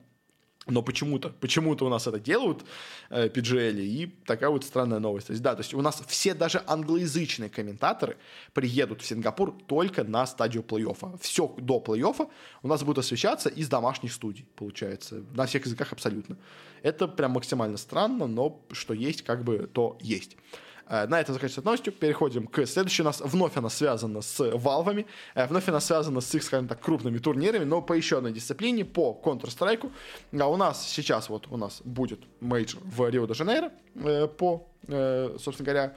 Но почему-то, почему-то у нас это делают э, PGL, и такая вот странная новость. То есть, да, то есть у нас все даже англоязычные комментаторы приедут в Сингапур только на стадию плей-оффа. Все до плей-оффа у нас будет освещаться из домашних студий, получается, на всех языках абсолютно. Это прям максимально странно, но что есть, как бы, то есть. Э, на этом заканчивается новостью. Переходим к следующей. У нас вновь она связана с Valve ами. Э, вновь она связана с их, скажем так, крупными турнирами, но по еще одной дисциплине, по Counter-Strike. А у нас сейчас вот у нас будет мейджор в Рио-де-Жанейро э, по, собственно говоря,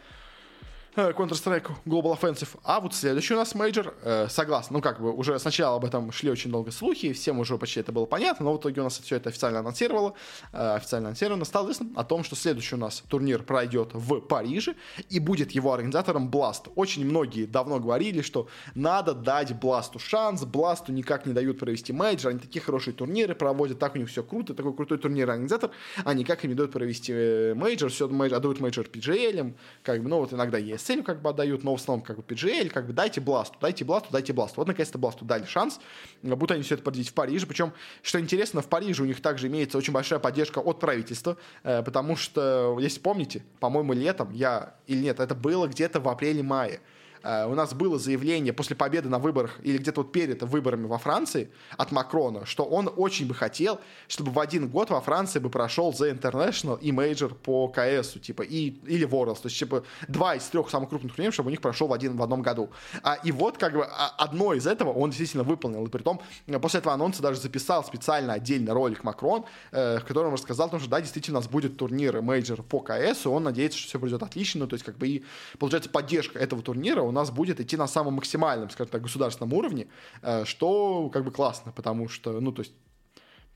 Counter-Strike Global Offensive. А вот следующий у нас мейджор, э, согласно, ну как бы уже сначала об этом шли очень долго слухи, всем уже почти это было понятно, но в итоге у нас все это официально анонсировало, э, официально анонсировано, стало известно о том, что следующий у нас турнир пройдет в Париже и будет его организатором Blast. Очень многие давно говорили, что надо дать Бласту шанс, Бласту никак не дают провести мейджор, они такие хорошие турниры проводят, так у них все круто, такой крутой турнир организатор, а никак им не дают провести э, мейджор, все мейджор, отдают мейджор PGL, как бы, ну вот иногда есть целью как бы отдают, но в основном как бы PGL, как бы дайте Бласту, дайте Бласту, дайте Бласту. Вот наконец-то Бласту дали шанс, будут они все это проводить в Париже, причем, что интересно, в Париже у них также имеется очень большая поддержка от правительства, э, потому что, если помните, по-моему, летом я, или нет, это было где-то в апреле-мае, Э, у нас было заявление после победы на выборах или где-то вот перед выборами во Франции от Макрона, что он очень бы хотел, чтобы в один год во Франции бы прошел The International и Major по КСу, типа, и, или Worlds, то есть, типа, два из трех самых крупных турниров, чтобы у них прошел в, один, в одном году. А, и вот, как бы, а, одно из этого он действительно выполнил, и при том, после этого анонса даже записал специально отдельный ролик Макрон, э, в котором рассказал, что да, действительно у нас будет турнир Major по КСу, он надеется, что все пройдет отлично, то есть, как бы, и, получается, поддержка этого турнира у нас будет идти на самом максимальном, скажем так, государственном уровне, э, что как бы классно, потому что, ну, то есть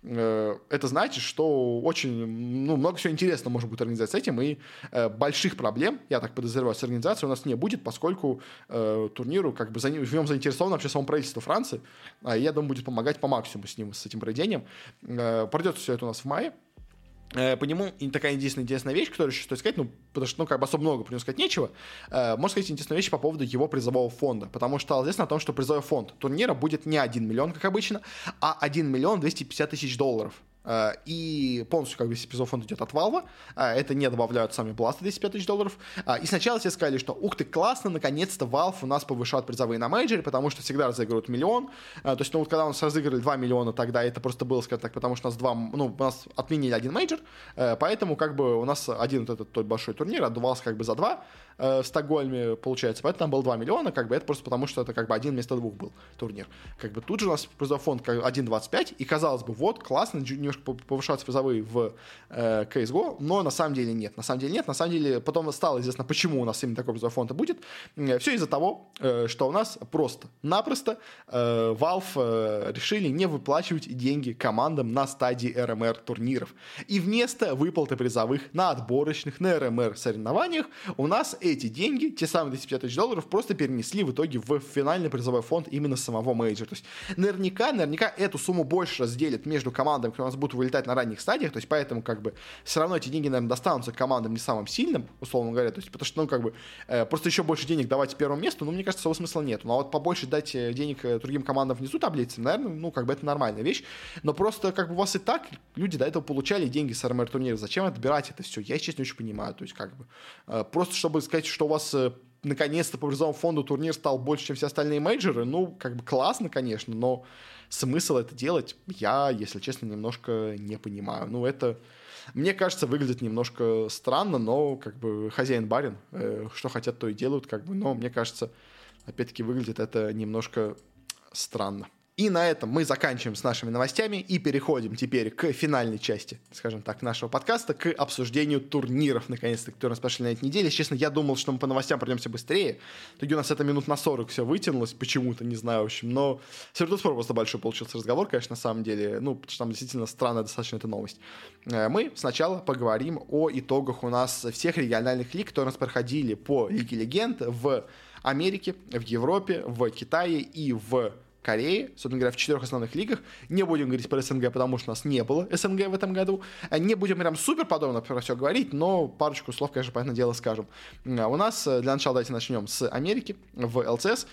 э, это значит, что очень ну, много всего интересного может быть организовать с этим, и э, больших проблем, я так подозреваю, с организацией у нас не будет, поскольку э, турниру как бы за, в нем заинтересовано вообще само правительство Франции, а я думаю, будет помогать по максимуму с ним, с этим проведением. Э, пройдет все это у нас в мае, по нему и такая единственная интересная вещь, которую еще стоит сказать, ну, потому что, ну, как бы особо много про него сказать нечего, э, можно сказать интересную вещь по поводу его призового фонда, потому что стало известно о том, что призовой фонд турнира будет не 1 миллион, как обычно, а 1 миллион 250 тысяч долларов. Э, и полностью как бы весь фонд идет от Valve. Э, это не добавляют сами бласты 205 тысяч долларов. Э, и сначала все сказали, что ух ты, классно, наконец-то Valve у нас повышает призовые на мейджоре, потому что всегда разыгрывают миллион. То есть, ну вот когда у нас разыграли 2 миллиона, тогда это просто было, скажем так, потому что у нас два, ну, у нас отменили один мейджор, поэтому как бы у нас один вот этот тот большой турнир отдувался как бы за два в Стокгольме, получается. Поэтому там было 2 миллиона, как бы это просто потому, что это как бы один вместо двух был турнир. Как бы тут же у нас призовой фонд 1.25, и казалось бы, вот, классно, немножко повышаться призовые в э, CSGO, но на самом деле нет. На самом деле нет. На самом деле потом стало известно, почему у нас именно такой призовой фонд будет. Все из-за того, э, что у нас просто-напросто э, Valve э, решили не выплачивать деньги командам на стадии RMR турниров. И вместо выплаты призовых на отборочных, на RMR соревнованиях у нас эти деньги, те самые 250 тысяч долларов, просто перенесли в итоге в финальный призовой фонд именно самого мейджора. То есть наверняка, наверняка эту сумму больше разделят между командами, которые у нас будут вылетать на ранних стадиях, то есть поэтому как бы все равно эти деньги, наверное, достанутся командам не самым сильным, условно говоря, то есть потому что, ну, как бы, э, просто еще больше денег давать первому месту, ну, мне кажется, своего смысла нет. Ну, а вот побольше дать э, денег э, другим командам внизу таблицы, наверное, ну, как бы это нормальная вещь, но просто, как бы, у вас и так люди до этого получали деньги с РМР турнира, зачем отбирать это все? Я, честно, не очень понимаю, то есть, как бы, э, просто чтобы сказать, что у вас э, наконец-то по призовому фонду турнир стал больше, чем все остальные мейджоры, ну, как бы классно, конечно, но смысл это делать, я, если честно, немножко не понимаю. Ну, это, мне кажется, выглядит немножко странно, но как бы хозяин-барин, э, что хотят, то и делают, как бы, но мне кажется, опять-таки выглядит это немножко странно. И на этом мы заканчиваем с нашими новостями и переходим теперь к финальной части, скажем так, нашего подкаста, к обсуждению турниров, наконец-то, которые нас прошли на этой неделе. Честно, я думал, что мы по новостям пройдемся быстрее. В итоге у нас это минут на 40 все вытянулось, почему-то, не знаю, в общем. Но Сертуспор просто большой получился разговор, конечно, на самом деле. Ну, потому что там действительно странная достаточно эта новость. Э, мы сначала поговорим о итогах у нас всех региональных лиг, которые у нас проходили по Лиге Легенд в Америке, в Европе, в Китае и в Кореи, собственно говоря, в четырех основных лигах. Не будем говорить про СНГ, потому что у нас не было СНГ в этом году. Э, не будем прям супер подробно про все говорить, но парочку слов, конечно, понятное дело, скажем. Э, у нас, э, для начала давайте начнем с Америки в ЛЦС.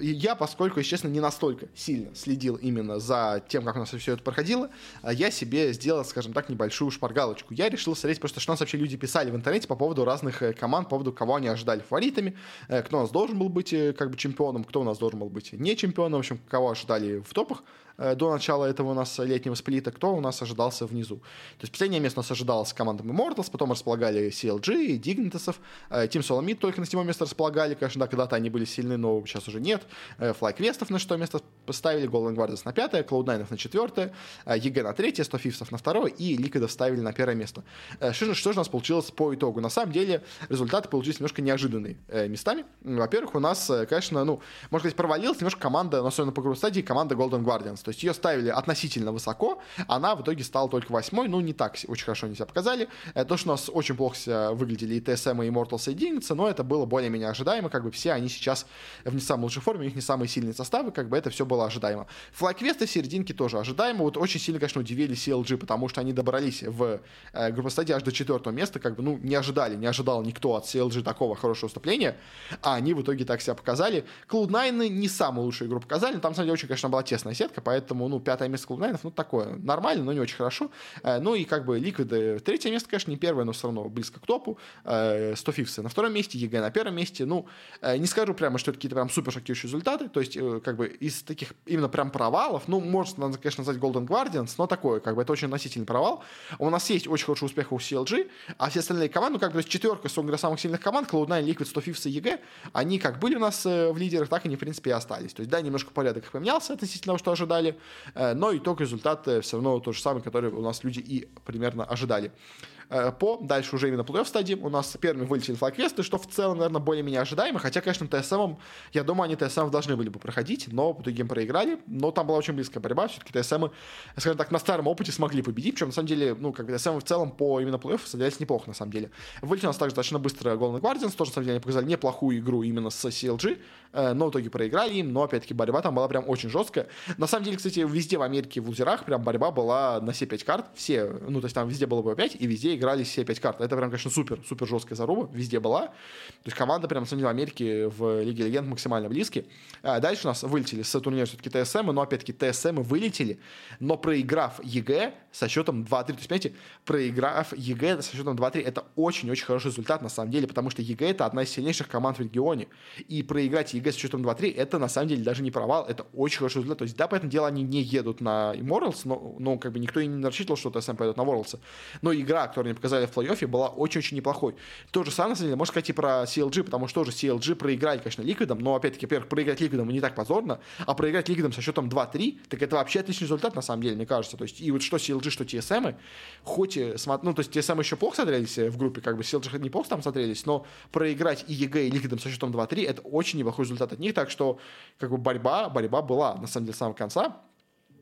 Я, поскольку, если честно, не настолько сильно следил именно за тем, как у нас все это проходило, я себе сделал, скажем так, небольшую шпаргалочку. Я решил смотреть просто, что у нас вообще люди писали в интернете по поводу разных команд, по поводу кого они ожидали фаворитами, кто у нас должен был быть как бы чемпионом, кто у нас должен был быть не чемпионом, в общем, кого ожидали в топах, до начала этого у нас летнего сплита, кто у нас ожидался внизу. То есть последнее место у нас ожидалось командам Immortals, потом располагали CLG, Dignitesов, э, Team Solomid только на седьмое место располагали, конечно, да, когда-то они были сильны, но сейчас уже нет. Э, FlyQuest на шестое место поставили, Golden Guardians на пятое, Cloud9 на четвертое, EG на третье, 100 Fifths на второе и Liquid ставили на первое место. Что что же у нас получилось по итогу? На самом деле результаты получились немножко неожиданные местами. Во-первых, у нас, конечно, ну, можно сказать, провалилась немножко команда, особенно по групповой стадии, команда Golden Guardians. То есть ее ставили относительно высоко, она в итоге стала только восьмой, ну, не так очень хорошо они себя показали. Э, то, что у нас очень плохо выглядели и ТСМ, и Immortal соединиться, но это было более-менее ожидаемо, как бы все они сейчас в не самой лучшей форме, у них не самые сильные составы, как бы это все было ожидаемо. Флайквесты в серединке тоже ожидаемо, вот очень сильно, конечно, удивили CLG, потому что они добрались в э, стадии аж до четвертого места, как бы, ну, не ожидали, не ожидал никто от CLG такого хорошего выступления, а они в итоге так себя показали. Cloud9 не самую лучшую игру показали, но там, на очень, конечно, была тесная сетка, поэтому, ну, ну, пятое место Cloud9, ну, такое, нормально, но не очень хорошо. Э, ну, и как бы Liquid третье место, конечно, не первое, но все равно близко к топу. 100 э, Thieves ы на втором месте, EG на первом месте. Ну, э, не скажу прямо, что это какие-то прям супер шокирующие результаты, то есть, как бы, из таких именно прям провалов, ну, можно, конечно, назвать Golden Guardians, но такое, как бы, это очень относительный провал. У нас есть очень хороший успех у CLG, а все остальные команды, ну, как бы, четверка, собственно самых сильных команд, Cloud9, Liquid, 100 Thieves и EG, они как были у нас в лидерах, так они, в принципе, и остались. То есть, да, немножко порядок поменялся относительно того, что ожидали, но итог результат все равно тот же самый, который у нас люди и примерно ожидали. Э, по, дальше уже именно плей-офф стадии, у нас первыми вылетели FlyQuest ы, что в целом, наверное, более-менее ожидаемо, хотя, конечно, TSM, я думаю, они TSM должны были бы проходить, но в итоге им проиграли, но там была очень близкая борьба, все-таки TSM, скажем так, на старом опыте смогли победить, причем, на самом деле, ну, как бы ТСМ в целом по именно плей-офф садились неплохо, на самом деле. Вылетели у нас также достаточно быстро Golden Guardians, тоже, на самом деле, они показали неплохую игру именно с CLG, э, но в итоге проиграли им, но, опять-таки, борьба там была прям очень жесткая. На самом деле, кстати, везде в Америке, в лузерах, прям борьба была на все 5 карт, все, ну, то есть там везде было бы 5, и везде играли все 5 карт. Это прям, конечно, супер, супер жесткая заруба, везде была. То есть команда прям, на самом деле, в Америке в Лиге Легенд максимально близкие. А дальше у нас вылетели с турнира все-таки TSM, но, опять-таки, TSM вылетели, но проиграв EG со счетом 2-3, то есть, понимаете, проиграв EG со счетом 2-3, это очень-очень хороший результат, на самом деле, потому что EG это одна из сильнейших команд в регионе, и проиграть EG с счетом 2-3, это, на самом деле, даже не провал, это очень хороший результат. То есть, да, по этому делу они не едут на Immortals, но, но как бы никто и не рассчитывал, что TSM пойдет на Worlds. Но игра, которую они показали в плей-оффе, была очень-очень неплохой. То же самое, на самом деле, можно сказать и про CLG, потому что тоже CLG проиграли, конечно, Liquid ам, но, опять-таки, во-первых, проиграть Liquid ам не так позорно, а проиграть Liquid ам со счетом 2-3, так это вообще отличный результат, на самом деле, мне кажется. То есть, и вот что CLG, что TSM, хоть, ну, то есть, TSM еще плохо смотрелись в группе, как бы CLG неплохо там смотрелись, но проиграть и EG, и Liquid ам со счетом 2-3, это очень неплохой результат от них, так что, как бы, борьба, борьба была, на самом деле, с самого конца.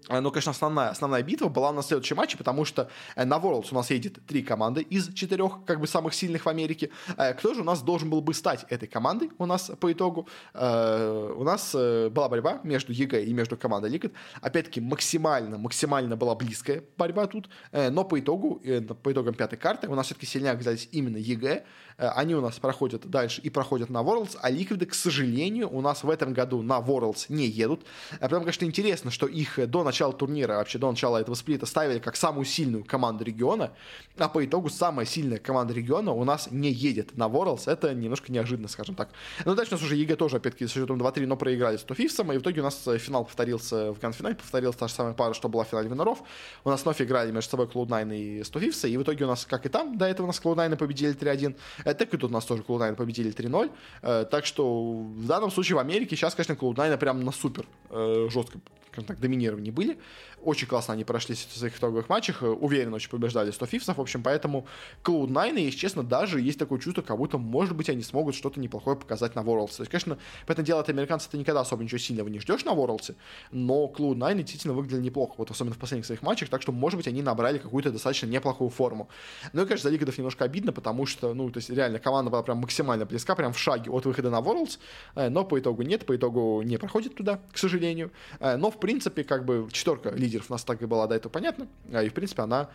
Э, ну, конечно, основная, основная битва была на следующем матче, потому что э, на Worlds у нас едет три команды из четырех, как бы, самых сильных в Америке. Э, кто же у нас должен был бы стать этой командой у нас по итогу? У нас была борьба между EG и между командой Liquid. Опять-таки, максимально, максимально была близкая борьба тут, но по итогу, по итогам пятой карты у нас все-таки сильнее оказались именно EG. Они у нас проходят дальше и проходят на Worlds, а Liquid, к сожалению, у нас в этом году на Worlds не едут. Потому, конечно, интересно, что их до начала турнира, вообще до начала этого сплита, ставили как самую сильную команду региона, а по итогу самая сильная команда региона у нас не едет на Worlds. Это немножко неожиданно, скажем так. Но дальше у нас уже EG тоже, опять-таки, с счетом 2-3, но проиграли 100 Thieves ам, и в итоге у нас э, финал повторился в гранд-финале, повторилась та же самая пара, что была в финале winner ов. У нас вновь играли между собой Cloud9 и 100 Thieves, и в итоге у нас, как и там, до этого у нас Cloud9 победили 3-1, э, так и тут у нас тоже Cloud9 победили 3-0. Э, так что в данном случае в Америке сейчас, конечно, Cloud9 прям на супер жестко скажем так, доминировании были. Очень классно они прошли в своих итоговых матчах, э, уверенно очень побеждали 100 фифсов, в общем, поэтому Cloud9, если честно, даже есть такое чувство, как будто, может быть, они смогут что-то неплохое показать на Worlds. То есть, конечно, по этому дело от американцев ты никогда особо ничего сильного не ждешь на Worlds, но Cloud9 действительно выглядели неплохо, вот особенно в последних своих матчах, так что, может быть, они набрали какую-то достаточно неплохую форму. Ну и, конечно, за Лигадов немножко обидно, потому что, ну, то есть, реально, команда была прям максимально близка, прям в шаге от выхода на Worlds, э, но по итогу нет, по итогу не проходит туда, к сожалению. Э, но, в принципе, как бы четверка лидеров у нас так и была до этого понятно, а, и, в принципе, она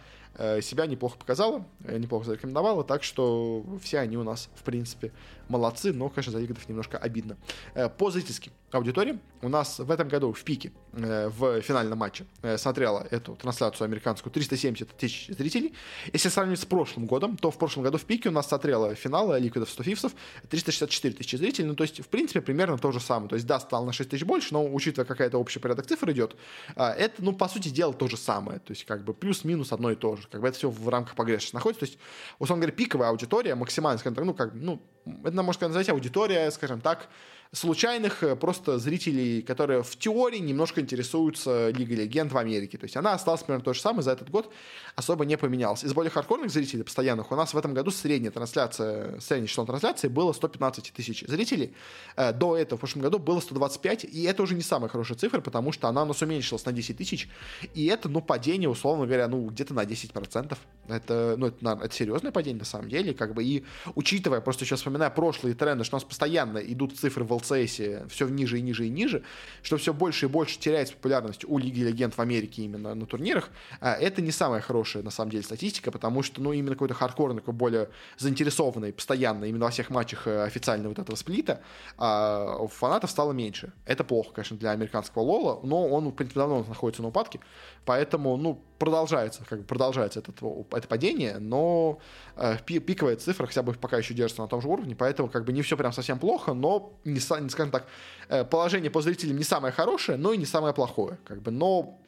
себя неплохо показала, э, неплохо зарекомендовала, так что все они у нас, в принципе, молодцы, но, конечно, за Лигдов немножко обидно. Э, по зрительским аудиториям у нас в этом году в пике в финальном матче смотрела эту трансляцию американскую 370 тысяч зрителей. Если сравнивать с прошлым годом, то в прошлом году в пике у нас смотрела финала Ликвидов 100 фифсов 364 тысячи зрителей, ну, то есть, в принципе, примерно то же самое. То есть, да, стало на 6 тысяч больше, но, учитывая какая-то общий порядок цифр идет, это, ну, по сути дела, то же самое. То есть, как бы, плюс-минус одно и то же. Как бы это все в рамках погрешности находится. То есть, условно говоря, пиковая аудитория максимально, скажем так, ну, как, ну, это можно назвать аудитория, скажем так, случайных э, просто зрителей, которые в теории немножко интересуются Лигой Легенд в Америке. То есть она осталась примерно то же самое, за этот год особо не поменялась. Из более хардкорных зрителей постоянных у нас в этом году средняя трансляция, среднее число трансляции было 115 тысяч зрителей. Э, до этого в прошлом году было 125, и это уже не самая хорошая цифра, потому что она у нас уменьшилась на 10 тысяч, и это, ну, падение, условно говоря, ну, где-то на 10%. Это, ну, это, это серьезное падение на самом деле, как бы, и учитывая, просто сейчас вспоминая прошлые тренды, что у нас постоянно идут цифры в LCS все ниже и ниже и ниже, что все больше и больше теряется популярность у Лиги Легенд в Америке именно на турнирах, а это не самая хорошая, на самом деле, статистика, потому что, ну, именно какой-то хардкорный, такой более заинтересованный постоянно именно во всех матчах э, официально вот этого сплита, а фанатов стало меньше. Это плохо, конечно, для американского лола, но он, в принципе, давно находится на упадке, поэтому, ну, продолжается, как бы продолжается этот, это падение, но э, пиковая цифра хотя бы пока еще держится на том же уровне, поэтому как бы не все прям совсем плохо, но, не, скажем так, э, положение по зрителям не самое хорошее, но и не самое плохое, как бы, но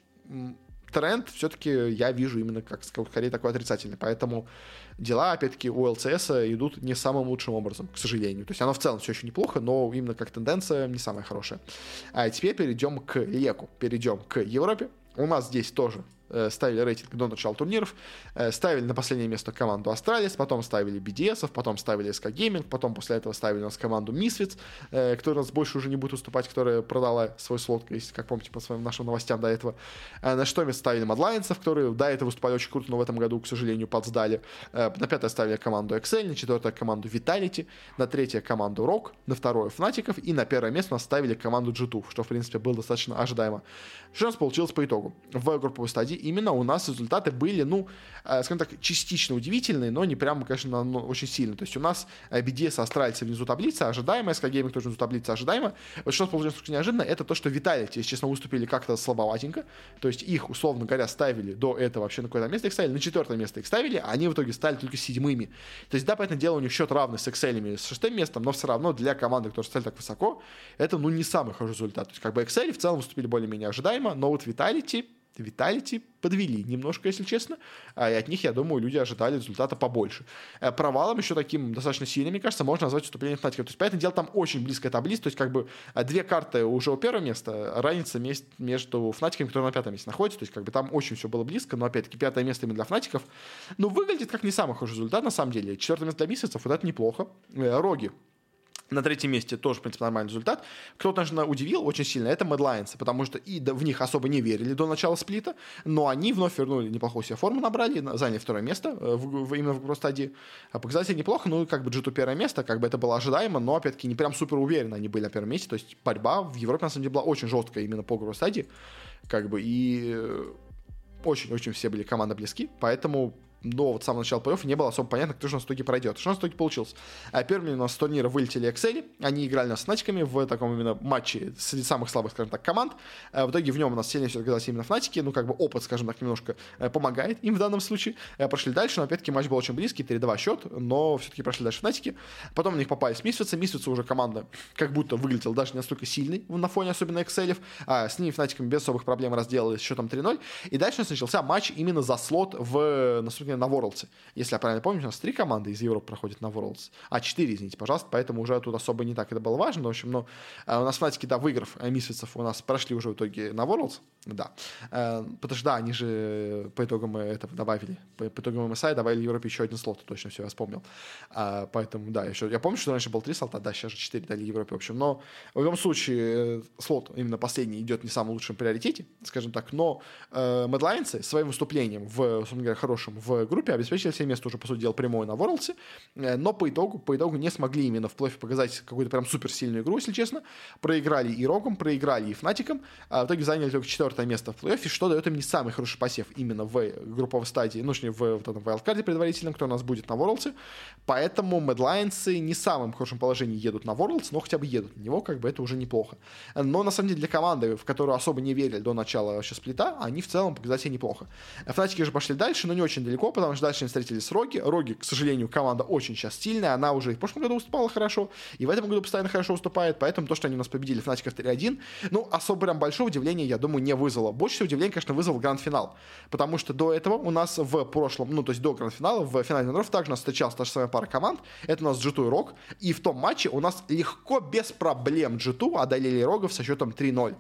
тренд все-таки я вижу именно как скорее такой отрицательный, поэтому дела, опять-таки, у LCS идут не самым лучшим образом, к сожалению. То есть оно в целом все еще неплохо, но именно как тенденция не самая хорошая. А теперь перейдем к LEC у, перейдем к Европе. У нас здесь тоже ставили рейтинг до начала турниров, э, ставили на последнее место команду Astralis, потом ставили BDS, потом ставили SK Gaming, потом после этого ставили у нас команду Misfits, э, которая у нас больше уже не будет выступать, которая продала свой слот, если, как помните, по своим нашим новостям до этого. Э, на что место ставили Мадлайнцев, которые до этого выступали очень круто, но в этом году, к сожалению, подсдали. Э, на пятое ставили команду Excel, на четвертое команду Vitality, на третье команду Rock, на второе Фнатиков и на первое место нас ставили команду G2, что, в принципе, было достаточно ожидаемо. Что у нас получилось по итогу? В групповой стадии именно у нас результаты были, ну, э, скажем так, частично удивительные, но не прямо, конечно, ну, очень сильно. То есть у нас BDS астральцы внизу таблицы, ожидаемо, SK Gaming тоже внизу таблицы ожидаемо. Вот что получилось неожиданно, это то, что Vitality, если честно, выступили как-то слабоватенько. То есть их, условно говоря, ставили до этого вообще на какое-то место их ставили, на четвертое место их ставили, а они в итоге стали только седьмыми. То есть, да, понятное дело, у них счет равный с Excel с шестым местом, но все равно для команды, которая стали так высоко, это, ну, не самый хороший результат. То есть, как бы Excel в целом выступили более-менее ожидаемо, но вот Vitality Виталити подвели немножко, если честно, а, и от них, я думаю, люди ожидали результата побольше. Э, провалом еще таким достаточно сильным, мне кажется, можно назвать выступление Фнатика. То есть, поэтому дело, там очень близкая таблица, то есть, как бы э, две карты уже у первого места, разница между Фнатиками, которые на пятом месте находятся, то есть, как бы там очень все было близко, но, опять-таки, пятое место именно для Фнатиков, ну, выглядит как не самый хороший результат, на самом деле. Четвертое место для месяцев, вот это неплохо. Э, Роги на третьем месте тоже, в принципе, нормальный результат. Кто-то, конечно, удивил очень сильно, это Mad Lions, потому что и в них особо не верили до начала сплита, но они вновь вернули неплохую себе форму, набрали, заняли второе место э, в, в, именно в группе стадии. А показали себя неплохо, ну, как бы g первое место, как бы это было ожидаемо, но, опять-таки, не прям супер уверенно они были на первом месте, то есть борьба в Европе, на самом деле, была очень жесткая именно по группе стадии, как бы, и э, очень-очень все были команды близки, поэтому до вот самого начала плей-оффа не было особо понятно, кто же у нас в итоге пройдет. Что у нас в итоге получилось? А первыми у нас с турнира вылетели Excel, они играли нас с Фнатиками в таком именно матче среди самых слабых, скажем так, команд. А в итоге в нем у нас сильнее все оказались именно Фнатики, ну как бы опыт, скажем так, немножко э, помогает им в данном случае. Э, прошли дальше, но опять-таки матч был очень близкий, 3-2 счет, но все-таки прошли дальше Фнатики. Потом на них попались Мисфицы, Мисфицы уже команда как будто выглядела даже не настолько сильной на фоне особенно Excel, а с ними Фнатиками без особых проблем разделали с счетом 3-0. И дальше у нас начался матч именно за слот в, на, на Worlds. Если я правильно помню, у нас три команды из Европы проходят на Worlds. А, четыре, извините, пожалуйста, поэтому уже тут особо не так это было важно. В общем, ну, э, у нас Фнатики, да, выиграв э, Мисфицев, у нас прошли уже в итоге на Worlds. Да. Э, потому что, да, они же по итогам этого добавили. По, по итогам MSI добавили Европе еще один слот, точно все, я вспомнил. Поэтому, да, еще... Я помню, что раньше был три слота, да, сейчас же четыре дали Европе, в общем. Но в любом случае слот именно последний идет не в самом лучшем приоритете, скажем так. Но э, Медлайнцы своим выступлением в, собственно говоря, хорошем в группе обеспечили себе место уже, по сути дела, прямое на Worlds, э, но по итогу, по итогу не смогли именно в плей показать какую-то прям суперсильную игру, если честно. Проиграли и Рогом, проиграли и Фнатиком, а в итоге заняли только четвертое место в плей-оффе, что дает им не самый хороший посев именно в групповой стадии, ну, точнее, в, в этом вайлдкарде предварительном, кто у нас будет на Worlds. Поэтому Mad Lions не в самом хорошем положении едут на Worlds, но хотя бы едут на него, как бы это уже неплохо. Но на самом деле для команды, в которую особо не верили до начала вообще сплита, они в целом показали себя неплохо. Фнатики же пошли дальше, но не очень далеко, потому что дальше они встретили с Роги. Роги, к сожалению, команда очень сейчас сильная, она уже и в прошлом году выступала хорошо, и в этом году постоянно хорошо выступает, поэтому то, что они у нас победили Фнатиков 3-1, ну, особо прям большого удивления, я думаю, не вызвало. Больше всего удивления, конечно, вызвал гранд-финал, потому что до этого у нас в прошлом, ну, то есть до гранд-финала, в финале номеров также нас встречалась та же самая пара команд, это у нас G2 и Рог, и в том матче у нас легко, без проблем G2 одолели Рогов со счетом 3-0.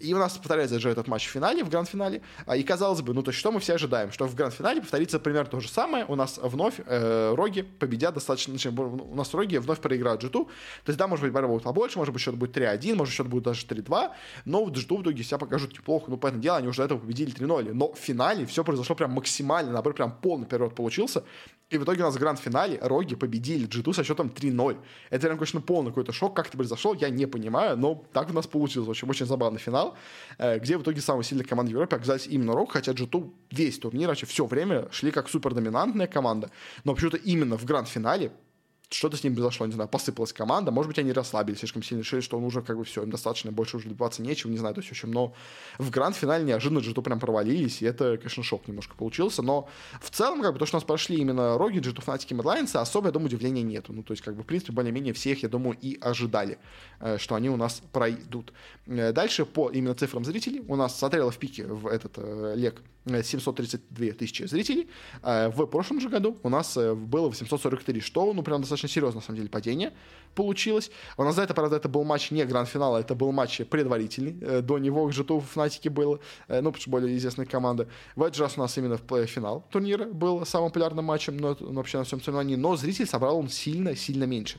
И у нас повторяется же этот матч в финале, в гранд-финале, и казалось бы, ну, то есть что мы все ожидаем? Что в гранд-финале повторится примерно то же самое, у нас вновь э, Роги победят достаточно, у нас Роги вновь проиграют g То есть, да, может быть, борьба будет побольше, может быть, счет будет 3-1, может, счет будет даже 3-2, но g в итоге себя покажут неплохо. Ну, понятное дело, они уже до этого победили 3-0, но в финале все произошло прям максимально, наоборот, прям полный период получился, и в итоге у нас в гранд-финале Роги победили g со счетом 3-0. Это прям, конечно, полный какой-то шок, как это произошло, я не понимаю, но так у нас получилось. В общем, очень забавный финал, э, где в итоге самая сильная команда в Европе оказались именно Рог, хотя g весь турнир, вообще все время шли как супер доминантная команда, но почему-то именно в гранд-финале что-то с ним произошло, не знаю, посыпалась команда, может быть, они расслабились слишком сильно, решили, что он уже как бы все, им достаточно, больше уже добиваться нечего, не знаю, то есть, в общем, но в гранд-финале неожиданно Джиту прям провалились, и это, конечно, шок немножко получился, но в целом, как бы, то, что у нас прошли именно Роги, Джиту, Фнатики, Медлайнсы, особо, я думаю, удивления нету, ну, то есть, как бы, в принципе, более-менее всех, я думаю, и ожидали, э, что они у нас пройдут. Э, дальше, по именно цифрам зрителей, у нас смотрело в пике в этот э, лег 732 тысячи зрителей. В прошлом же году у нас было 843, что, ну, прям достаточно серьезно, на самом деле, падение получилось. У нас за это, правда, это был матч не гранд-финала, это был матч предварительный. До него g в Фнатике было, ну, потому что более известная команда. В этот же раз у нас именно в финал турнира был самым популярным матчем, но, но вообще на всем соревновании. Но зритель собрал он сильно-сильно меньше.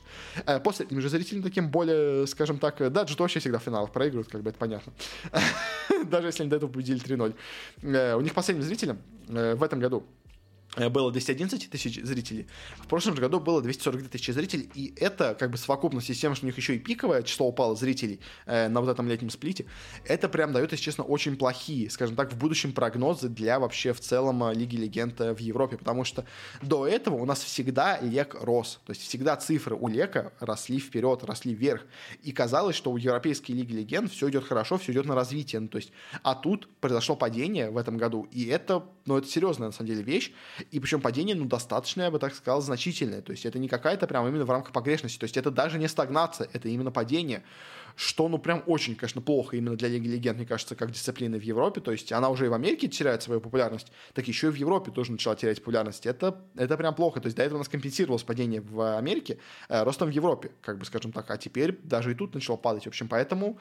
После этим же зрителям таким более, скажем так, да, g вообще всегда в финалах проигрывают, как бы это понятно. Даже если они до этого победили 3-0. У них последним зрителем э, в этом году было 211 тысяч зрителей. В прошлом же году было 242 тысячи зрителей, и это как бы совокупность с тем, что у них еще и пиковое число упало зрителей э, на вот этом летнем сплите, это прям дает, если честно, очень плохие, скажем так, в будущем прогнозы для вообще в целом э, Лиги Легенд э, в Европе, потому что до этого у нас всегда Лек рос, то есть всегда цифры у Лека росли вперед, росли вверх, и казалось, что у Европейской Лиги Легенд все идет хорошо, все идет на развитие, ну, то есть, а тут произошло падение в этом году, и это, ну, это серьезная, на самом деле, вещь, и причем падение, ну, достаточно, я бы так сказал, значительное. То есть это не какая-то прям именно в рамках погрешности. То есть это даже не стагнация, это именно падение что, ну, прям очень, конечно, плохо именно для Лиги Легенд, мне кажется, как дисциплины в Европе. То есть она уже и в Америке теряет свою популярность, так еще и в Европе тоже начала терять популярность. Это, это прям плохо. То есть до этого у нас компенсировалось падение в Америке э, ростом в Европе, как бы, скажем так. А теперь даже и тут начало падать. В общем, поэтому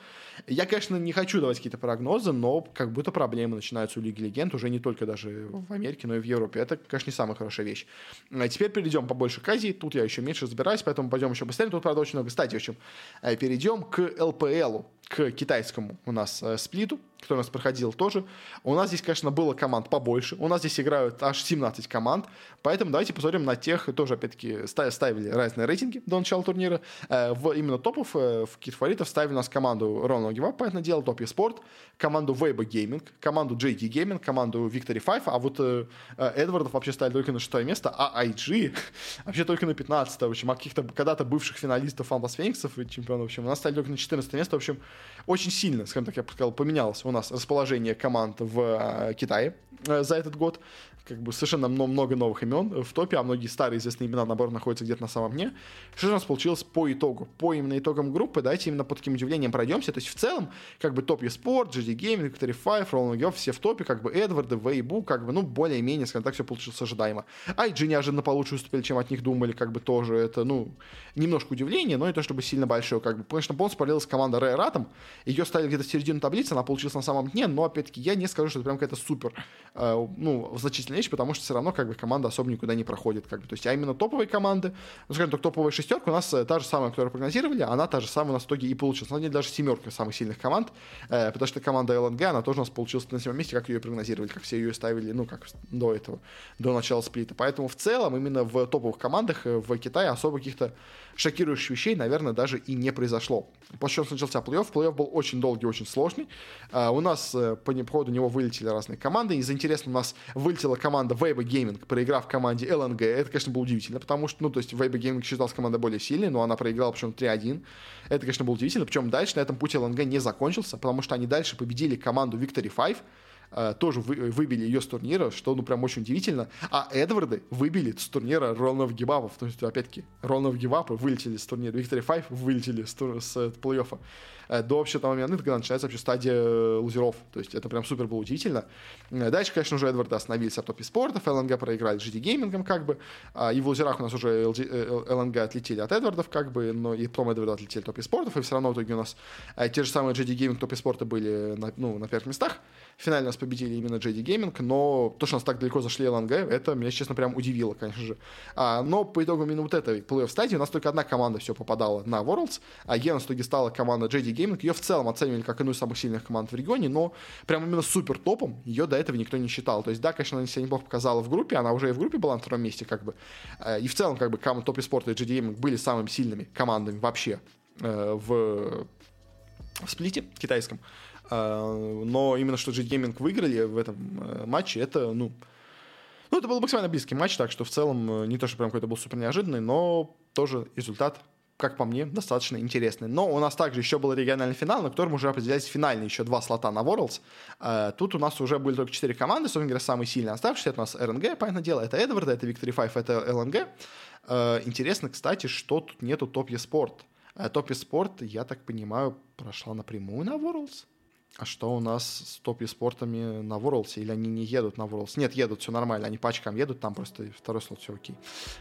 я, конечно, не хочу давать какие-то прогнозы, но как будто проблемы начинаются у Лиги Легенд уже не только даже в Америке, но и в Европе. Это, конечно, не самая хорошая вещь. А теперь перейдем побольше к Азии. Тут я еще меньше разбираюсь, поэтому пойдем еще быстрее. Тут, правда, очень много. Кстати, в общем, э, перейдем к LPL к китайскому у нас э, сплиту который у нас проходил тоже. У нас здесь, конечно, было команд побольше. У нас здесь играют аж 17 команд. Поэтому давайте посмотрим на тех, тоже, опять-таки, ставили разные рейтинги до начала турнира. Э, в именно топов, э, в каких фаворитов ставили у нас команду Ronald Up, понятное дело, Топ Спорт, команду Weibo Gaming, команду JD Gaming, команду Victory 5, а вот э, Эдвардов вообще ставили только на шестое место, а IG вообще только на 15 в общем, а каких-то когда-то бывших финалистов Фанбас Фениксов и чемпионов, в общем, у нас ставили только на 14 место, в общем, очень сильно, скажем так, я бы сказал, поменялось у нас расположение команд в э, Китае э, за этот год как бы совершенно много новых имен в топе, а многие старые известные имена, наоборот, находятся где-то на самом дне. Что же у нас получилось по итогу? По именно итогам группы, давайте именно по таким удивлениям пройдемся. То есть в целом, как бы топ eSport, GD Gaming, Victory 5, Roland Golf, все в топе, как бы Эдварды, Вейбу, как бы, ну, более-менее, скажем так, все получилось ожидаемо. IG неожиданно получше выступили, чем от них думали, как бы тоже это, ну, немножко удивление, но не то чтобы сильно большое, как бы. Конечно, полностью параллелась команда Rare Atom, ее ставили где-то в середину таблицы, она получилась на самом дне, но, опять-таки, я не скажу, что это прям какая-то супер, э, ну, значительная вещь, потому что все равно как бы команда особо никуда не проходит. Как бы. То есть, а именно топовые команды, ну, скажем так, топовая шестерка у нас э, та же самая, которую прогнозировали, она та же самая у нас в итоге и получилась. На деле даже семерка самых сильных команд, э, потому что команда ЛНГ, она тоже у нас получилась на седьмом месте, как ее прогнозировали, как все ее ставили, ну, как до этого, до начала сплита. Поэтому в целом именно в топовых командах э, в Китае особо каких-то шокирующих вещей, наверное, даже и не произошло. После чего начался плей-офф. Плей-офф был очень долгий, очень сложный. Uh, у нас uh, по ходу него вылетели разные команды. Из интересного у нас вылетела команда Weibo Gaming, проиграв команде LNG. Это, конечно, было удивительно, потому что, ну, то есть Weibo Gaming считалась команда более сильной, но она проиграла, причем 3-1. Это, конечно, было удивительно. Причем дальше на этом пути LNG не закончился, потому что они дальше победили команду Victory 5, Э, тоже вы, выбили ее с турнира, что, ну, прям очень удивительно. А Эдварды выбили с турнира Ролнов Гибапов. То есть, опять-таки, Ролнов Гибапы вылетели с турнира. Виктори Файв вылетели с, тур, с э, плей-оффа. Э, до вообще того момента, когда начинается вообще стадия лузеров. То есть, это прям супер было удивительно. Дальше, конечно, уже Эдварды остановились от топе спортов. ЛНГ проиграли GD геймингом, как бы. А, и в лузерах у нас уже LG, ЛНГ отлетели от Эдвардов, как бы. Но и потом Эдварды отлетели от топе спортов. И все равно в итоге у нас те же самые GD гейминг топе спорта были на, ну, на первых местах. Финально нас победили именно JD Gaming, но то, что нас так далеко зашли LNG, это меня, честно, прям удивило, конечно же. А, но по итогу именно вот этой плей-офф стадии у нас только одна команда все попадала на Worlds, а Е в итоге стала команда JD Gaming. Ее в целом оценивали как одну из самых сильных команд в регионе, но прям именно супер топом ее до этого никто не считал. То есть, да, конечно, она себя неплохо показала в группе, она уже и в группе была на втором месте, как бы. Э, и в целом, как бы, топ спорта и JD Gaming были самыми сильными командами вообще э, в в сплите китайском. А, но именно что G-Gaming выиграли в этом э, матче, это, ну, ну, это был максимально близкий матч, так что в целом э, не то, что прям какой-то был супер неожиданный, но тоже результат, как по мне, достаточно интересный. Но у нас также еще был региональный финал, на котором уже определялись финальные еще два слота на Worlds. А, тут у нас уже были только четыре команды, собственно говоря, самые сильные оставшиеся. Это у нас РНГ, понятное дело, это Эдвард, это Victory 5, это ЛНГ. А, интересно, кстати, что тут нету Топ Спорт. Топ Спорт, я так понимаю, прошла напрямую на Worlds. А что у нас с топ-спортами на Worlds? Или они не едут на Worlds? Нет, едут, все нормально. Они пачкам едут, там просто второй слот, все окей.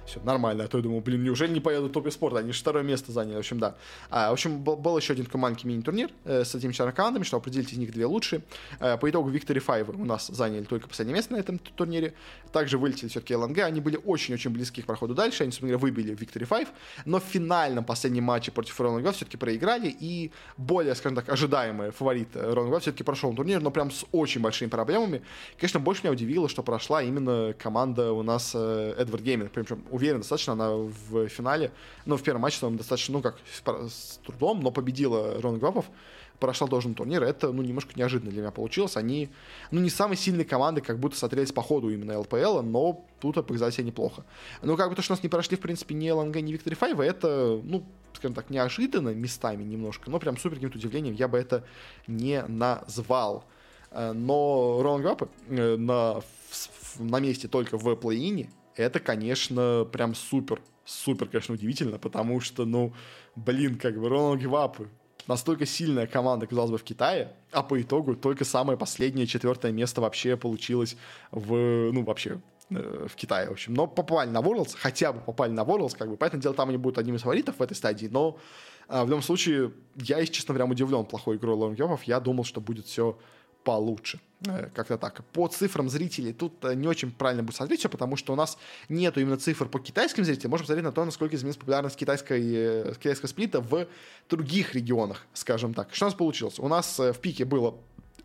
Все нормально. А то я думал, блин, неужели не поедут топ-спорт? Они же второе место заняли. В общем, да. А, в общем, был, был еще один командный мини-турнир э, с этими четырьмя командами, что определить из них две лучшие. Э, по итогу Victory 5 у нас заняли только последнее место на этом турнире. Также вылетели все-таки ЛНГ. Они были очень-очень близки к проходу дальше. Они, собственно говоря, выбили Victory 5. Но в финальном последнем матче против ЛНГ все-таки проиграли. И более, скажем так, ожидаемый фаворит ЛНГ все-таки прошел турнир, но прям с очень большими проблемами. Конечно, больше меня удивило, что прошла именно команда у нас э, Эдвард Гейминг. Причем, уверен, достаточно она в финале, ну, в первом матче, там, достаточно, ну, как, с трудом, но победила Рон Гвапов прошел должен турнир. Это, ну, немножко неожиданно для меня получилось. Они, ну, не самые сильные команды, как будто смотрелись по ходу именно ЛПЛ, но тут показали себя неплохо. Ну, как бы то, что нас не прошли, в принципе, ни ЛНГ, ни Victory 5, это, ну, скажем так, неожиданно местами немножко, но прям супер каким-то удивлением я бы это не назвал. Э, но Ролангапы э, на, на месте только в плей-ине, это, конечно, прям супер, супер, конечно, удивительно, потому что, ну, блин, как бы Ролангапы настолько сильная команда, казалось бы, в Китае, а по итогу только самое последнее четвертое место вообще получилось в, ну, вообще э, в Китае, в общем. Но попали на Worlds, хотя бы попали на Worlds, как бы, поэтому дело там они будут одним из фаворитов в этой стадии, но а, в любом случае, я, если честно, прям удивлен плохой игрой Лонгёвов, я думал, что будет все получше. Э, как-то так. По цифрам зрителей тут э, не очень правильно будет смотреть все, потому что у нас нету именно цифр по китайским зрителям. Можем посмотреть на то, насколько изменилась популярность китайской, э, китайского сплита в других регионах, скажем так. Что у нас получилось? У нас в пике было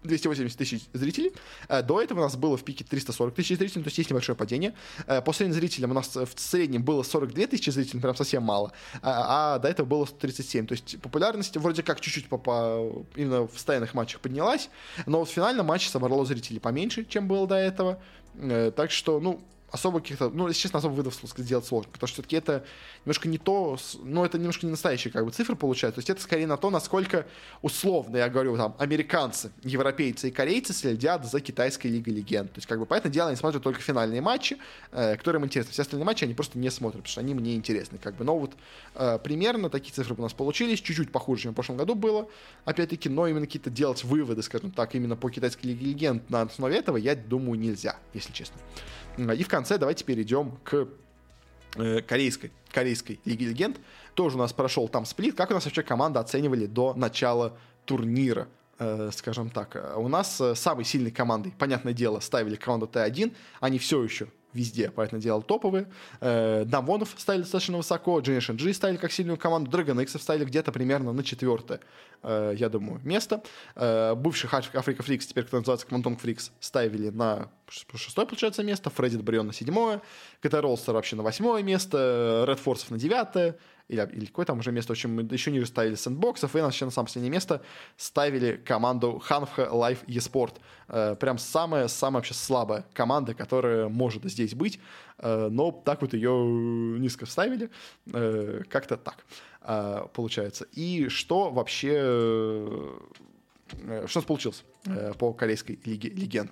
280 тысяч зрителей. Э, до этого у нас было в пике 340 тысяч зрителей, то есть есть небольшое падение. Э, по средним зрителям у нас в среднем было 42 тысячи зрителей, прям совсем мало. А, а до этого было 137. То есть популярность вроде как чуть-чуть по, именно в постоянных матчах поднялась, но в финальном матче собрало зрителей поменьше, чем было до этого. Э, так что, ну, особо каких-то, ну, если честно, особо выводов сделать сложно, потому что все-таки это немножко не то, ну, это немножко не настоящие как бы цифры получают, то есть это скорее на то, насколько условно, я говорю, там, американцы, европейцы и корейцы следят за китайской лигой легенд, то есть как бы, поэтому дело, они смотрят только финальные матчи, э, которые им интересны, все остальные матчи они просто не смотрят, потому что они мне интересны, как бы, но вот э, примерно такие цифры у нас получились, чуть-чуть похуже, чем в прошлом году было, опять-таки, но именно какие-то делать выводы, скажем так, именно по китайской лиге легенд на основе этого, я думаю, нельзя, если честно. И в конце давайте перейдем к э, корейской, корейской Лиге Легенд. Тоже у нас прошел там сплит. Как у нас вообще команда оценивали до начала турнира? Э, скажем так, у нас э, самой сильной командой, понятное дело, ставили команду T1. Они все еще везде, по этому делу топовые. Э, DAMWON ов ставили достаточно высоко, Generation G ставили как сильную команду, Dragon X ставили где-то примерно на четвертое, э, я думаю, место. Э, бывших Afreeca Freecs, теперь кто называется Kwangdong Freecs, ставили на шестое, получается, место, Fredit BRION на седьмое, КТ Ролстер вообще на восьмое место, Red Форсов на девятое, или, или какое там уже место, в общем, мы еще ниже ставили сэндбоксов, и еще на самое последнее место ставили команду Ханфха Life eSport. Э, прям самая-самая вообще слабая команда, которая может здесь быть, э, но так вот ее низко ставили, э, как-то так получается. И что вообще, что у нас получилось по корейской лиге легенд?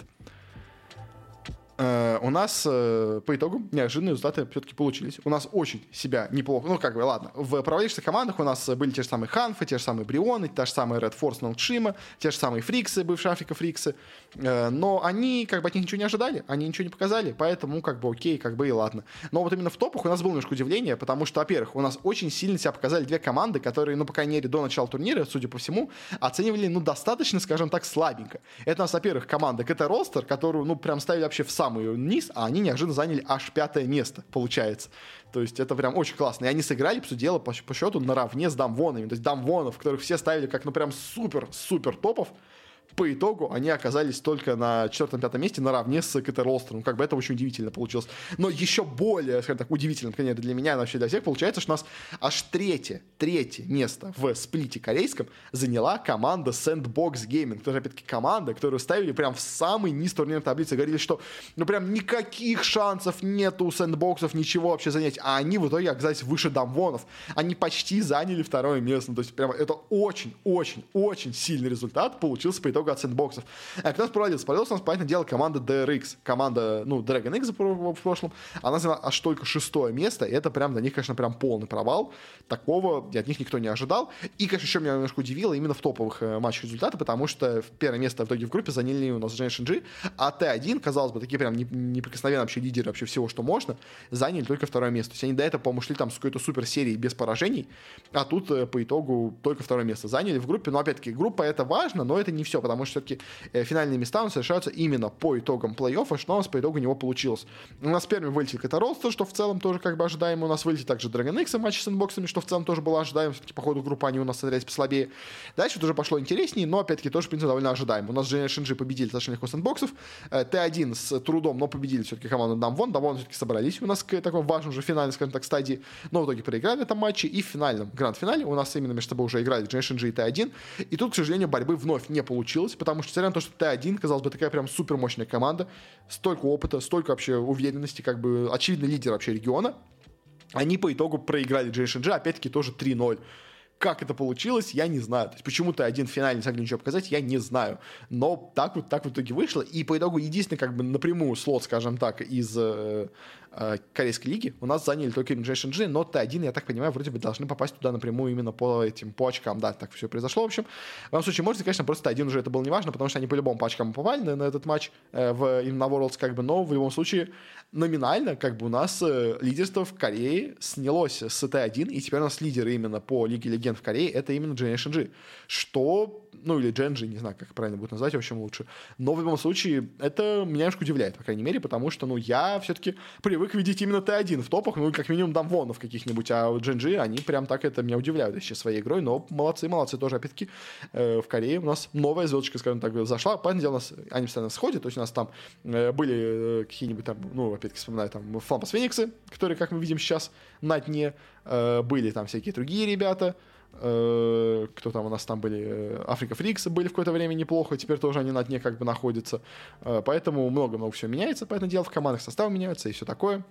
У нас uh, по итогу неожиданные результаты все-таки получились. У нас очень себя неплохо, ну как бы, ладно, в провалившихся командах у нас были те же самые Ханфы, те же самые Брионы, та же самая Red Force Ноутшима, те же самые Фриксы, бывшие Африка Фриксы, uh, но они как бы от них ничего не ожидали, они ничего не показали, поэтому как бы окей, как бы и ладно. Но вот именно в топах у нас было немножко удивление, потому что, во-первых, у нас очень сильно себя показали две команды, которые, ну, по крайней мере, до начала турнира, судя по всему, оценивали, ну, достаточно, скажем так, слабенько. Это у нас, во-первых, команда КТ Ростер, которую, ну, прям ставили вообще в самую низ, а они неожиданно заняли аж пятое место, получается. То есть это прям очень классно. И они сыграли, по сути дела, по, по счету наравне с Дамвонами. То есть Дамвонов, которых все ставили как, ну, прям супер-супер топов, по итогу они оказались только на четвертом-пятом месте наравне с КТ Ролстером. Как бы это очень удивительно получилось. Но еще более, скажем так, удивительно, конечно, для меня, но вообще для всех, получается, что у нас аж третье, третье место в сплите корейском заняла команда Sandbox Gaming. Тоже, опять-таки, команда, которую ставили прям в самый низ турнирной таблицы. Говорили, что ну прям никаких шансов нету у сэндбоксов ничего вообще занять. А они в итоге оказались выше Дамвонов. Они почти заняли второе место. То есть прям это очень-очень-очень сильный результат получился по итогу много от сэндбоксов. А кто нас провалился? Провалился у нас, понятное дело, команда DRX. Команда, ну, Dragon X в прошлом. Она заняла аж только шестое место, и это прям для них, конечно, прям полный провал. Такого от них никто не ожидал. И, конечно, еще меня немножко удивило именно в топовых э, матчах результаты, потому что первое место в итоге в группе заняли у нас Generation G, а Т1, казалось бы, такие прям неприкосновенные вообще лидеры вообще всего, что можно, заняли только второе место. То есть они до этого, по-моему, шли там с какой-то супер серией без поражений, а тут э, по итогу только второе место заняли в группе. Но опять-таки, группа это важно, но это не все, потому что все-таки э, финальные места у нас решаются именно по итогам плей-оффа, что у нас по итогу него получилось. У нас первым вылетел это Ролстер, что в целом тоже как бы ожидаемо. У нас вылетел также Dragon X в матче с инбоксами, что в целом тоже было ожидаемо. Все-таки по ходу группы они у нас смотрелись послабее. Дальше уже пошло интереснее, но опять-таки тоже, в принципе, довольно ожидаемо. У нас Generation G победили достаточно легко с инбоксов. Э, Т1 с трудом, но победили все-таки команду Дамвон. Дамвон все-таки собрались у нас к такому важному уже финальной, скажем так, стадии. Но в итоге проиграли в этом матче. И в финальном гранд-финале у нас именно между собой уже играли Generation G и Т1. И тут, к сожалению, борьбы вновь не получилось, потому что, несмотря на то, что Т1, казалось бы, такая прям супер мощная команда, столько опыта, столько вообще уверенности, как бы очевидный лидер вообще региона, они по итогу проиграли Generation G, опять-таки тоже 3-0. Как это получилось, я не знаю. То есть почему-то один в финале не смогли ничего показать, я не знаю. Но так вот, так в итоге вышло. И по итогу единственный, как бы напрямую слот, скажем так, из э, Корейской лиги у нас заняли только Generation G, но Т1, я так понимаю, вроде бы должны попасть туда напрямую именно по этим, по очкам. Да, так все произошло, в общем. В любом случае, может, конечно, просто Т1 уже это было неважно, потому что они по-любому по очкам попали на, на этот матч э, в, именно на Worlds, как бы, но в любом случае номинально, как бы у нас э, лидерство в Корее снялось с Т1, и теперь у нас лидеры именно по Лиге Легенд в Корее, это именно Generation G, что ну или Дженджи, не знаю, как правильно будет назвать, в общем, лучше. Но в любом случае, это меня немножко удивляет, по крайней мере, потому что, ну, я все-таки привык видеть именно Т1 в топах, ну, как минимум дамвонов каких-нибудь, а Дженджи, они прям так это меня удивляют еще своей игрой, но молодцы, молодцы тоже, опять-таки, э, в Корее у нас новая звездочка, скажем так, зашла, понятное дело, у нас, они постоянно сходят, то есть у нас там э, были э, какие-нибудь там, ну, опять-таки, вспоминаю, там, Флампас Фениксы, которые, как мы видим сейчас, на дне, э, были там всякие другие ребята, кто там у нас там были, э, Африка Фриксы были в какое-то время неплохо, теперь тоже они на дне как бы находятся, э, поэтому много-много всего меняется, поэтому дело в командах составы меняются и все такое.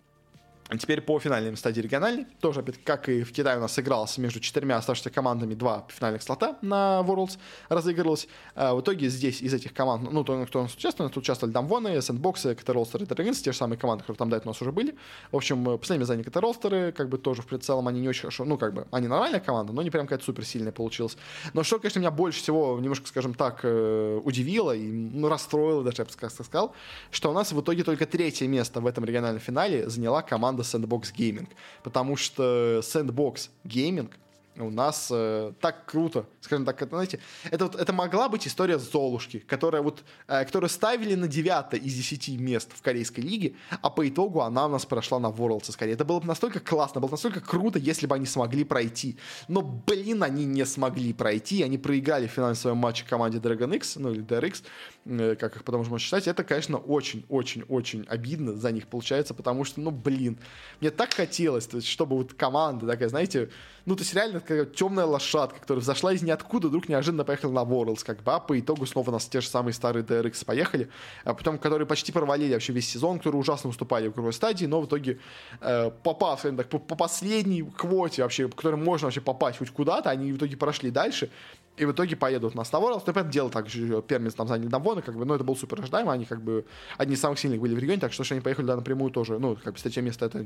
Теперь по финальной стадии региональной. Тоже, опять, как и в Китае у нас сыгралось между четырьмя оставшихся командами два финальных слота на Worlds разыгрывалось. А в итоге здесь из этих команд, ну, то, кто у нас участвовал, тут участвовали Дамвоны, Сэндбоксы, Катаролстеры и те же самые команды, которые там до этого у нас уже были. В общем, э, последними заняли Катаролстеры, как бы тоже в прицелом они не очень хорошо, ну, как бы, они нормальная команда, но не прям какая-то суперсильная получилась. Но что, конечно, меня больше всего немножко, скажем так, э, удивило и ну, расстроило, даже я бы сказал, что у нас в итоге только третье место в этом региональном финале заняла команда команда Sandbox Gaming, потому что Sandbox Gaming у нас э, так круто, скажем так, это, знаете, это, вот, это могла быть история Золушки, которая вот, э, которую ставили на 9 из 10 мест в корейской лиге, а по итогу она у нас прошла на Worlds скорее. Это было бы настолько классно, было бы настолько круто, если бы они смогли пройти. Но, блин, они не смогли пройти, они проиграли в финальном своем матче команде Dragon X, ну или DRX, э, как их потом можно считать. Это, конечно, очень-очень-очень обидно за них получается, потому что, ну, блин, мне так хотелось, то есть, чтобы вот команда такая, знаете, ну, то есть реально такая темная лошадка, которая взошла из ниоткуда, вдруг неожиданно поехала на Worlds, как бы, а по итогу снова у нас те же самые старые DRX поехали, а потом, которые почти провалили вообще весь сезон, которые ужасно выступали в круговой стадии, но в итоге, э, попав, скажем так, по, по последней квоте вообще, в которой можно вообще попасть хоть куда-то, они в итоге прошли дальше, и в итоге поедут на Ставорос. Но, понятное дело, так же Пермис там заняли Дамвоны, как бы, ну, это был супер ожидаемо, они как бы одни из самых сильных были в регионе, так что, что они поехали да, напрямую тоже, ну, как бы, третье место это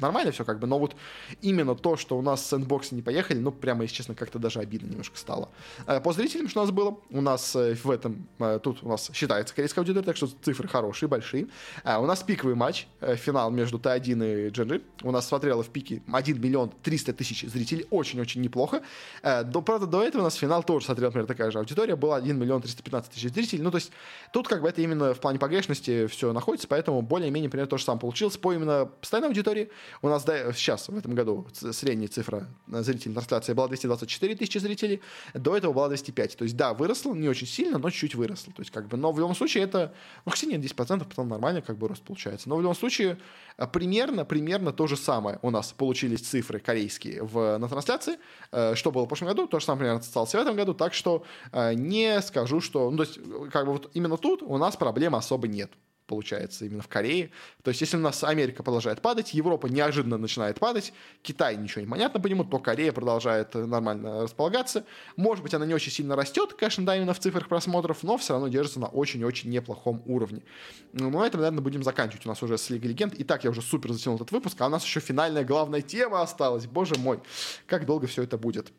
нормально все, как бы, но вот именно то, что у нас сэндбоксы не поехали, ну, прямо, если честно, как-то даже обидно немножко стало. Э, по зрителям, что у нас было, у нас э, в этом, э, тут у нас считается корейская аудитория, так что цифры хорошие, большие. У нас пиковый матч, финал между Т1 и Дженджи. У нас смотрело в пике 1 миллион 300 тысяч зрителей, очень-очень неплохо. До, правда, до этого у нас финал тоже смотрел, например, так такая же аудитория, была 1 миллион 315 тысяч зрителей. Ну, то есть тут как бы это именно в плане погрешности все находится, поэтому более-менее примерно то же самое получилось. По именно постоянной аудитории у нас да, сейчас, в этом году, средняя цифра зрителей трансляции была 224 тысячи зрителей, до этого была 205. То есть, да, выросло, не очень сильно, но чуть-чуть выросло. То есть, как бы, но в любом случае это, ну, хотя нет, 10%, потом нормально как бы рост получается. Но в любом случае а, примерно, примерно то же самое у нас получились цифры корейские в, на трансляции, э, что было в прошлом году, то же самое примерно осталось в этом году, так что э, не скажу, что, ну, то есть, как бы вот именно тут у нас проблем особо нет получается, именно в Корее. То есть, если у нас Америка продолжает падать, Европа неожиданно начинает падать, Китай ничего не понятно по нему, то Корея продолжает нормально располагаться. Может быть, она не очень сильно растет, конечно, да, именно в цифрах просмотров, но все равно держится на очень-очень неплохом уровне. Ну, на этом, наверное, будем заканчивать у нас уже с Лигой Легенд. Итак, я уже супер затянул этот выпуск, а у нас еще финальная главная тема осталась. Боже мой, как долго все это будет.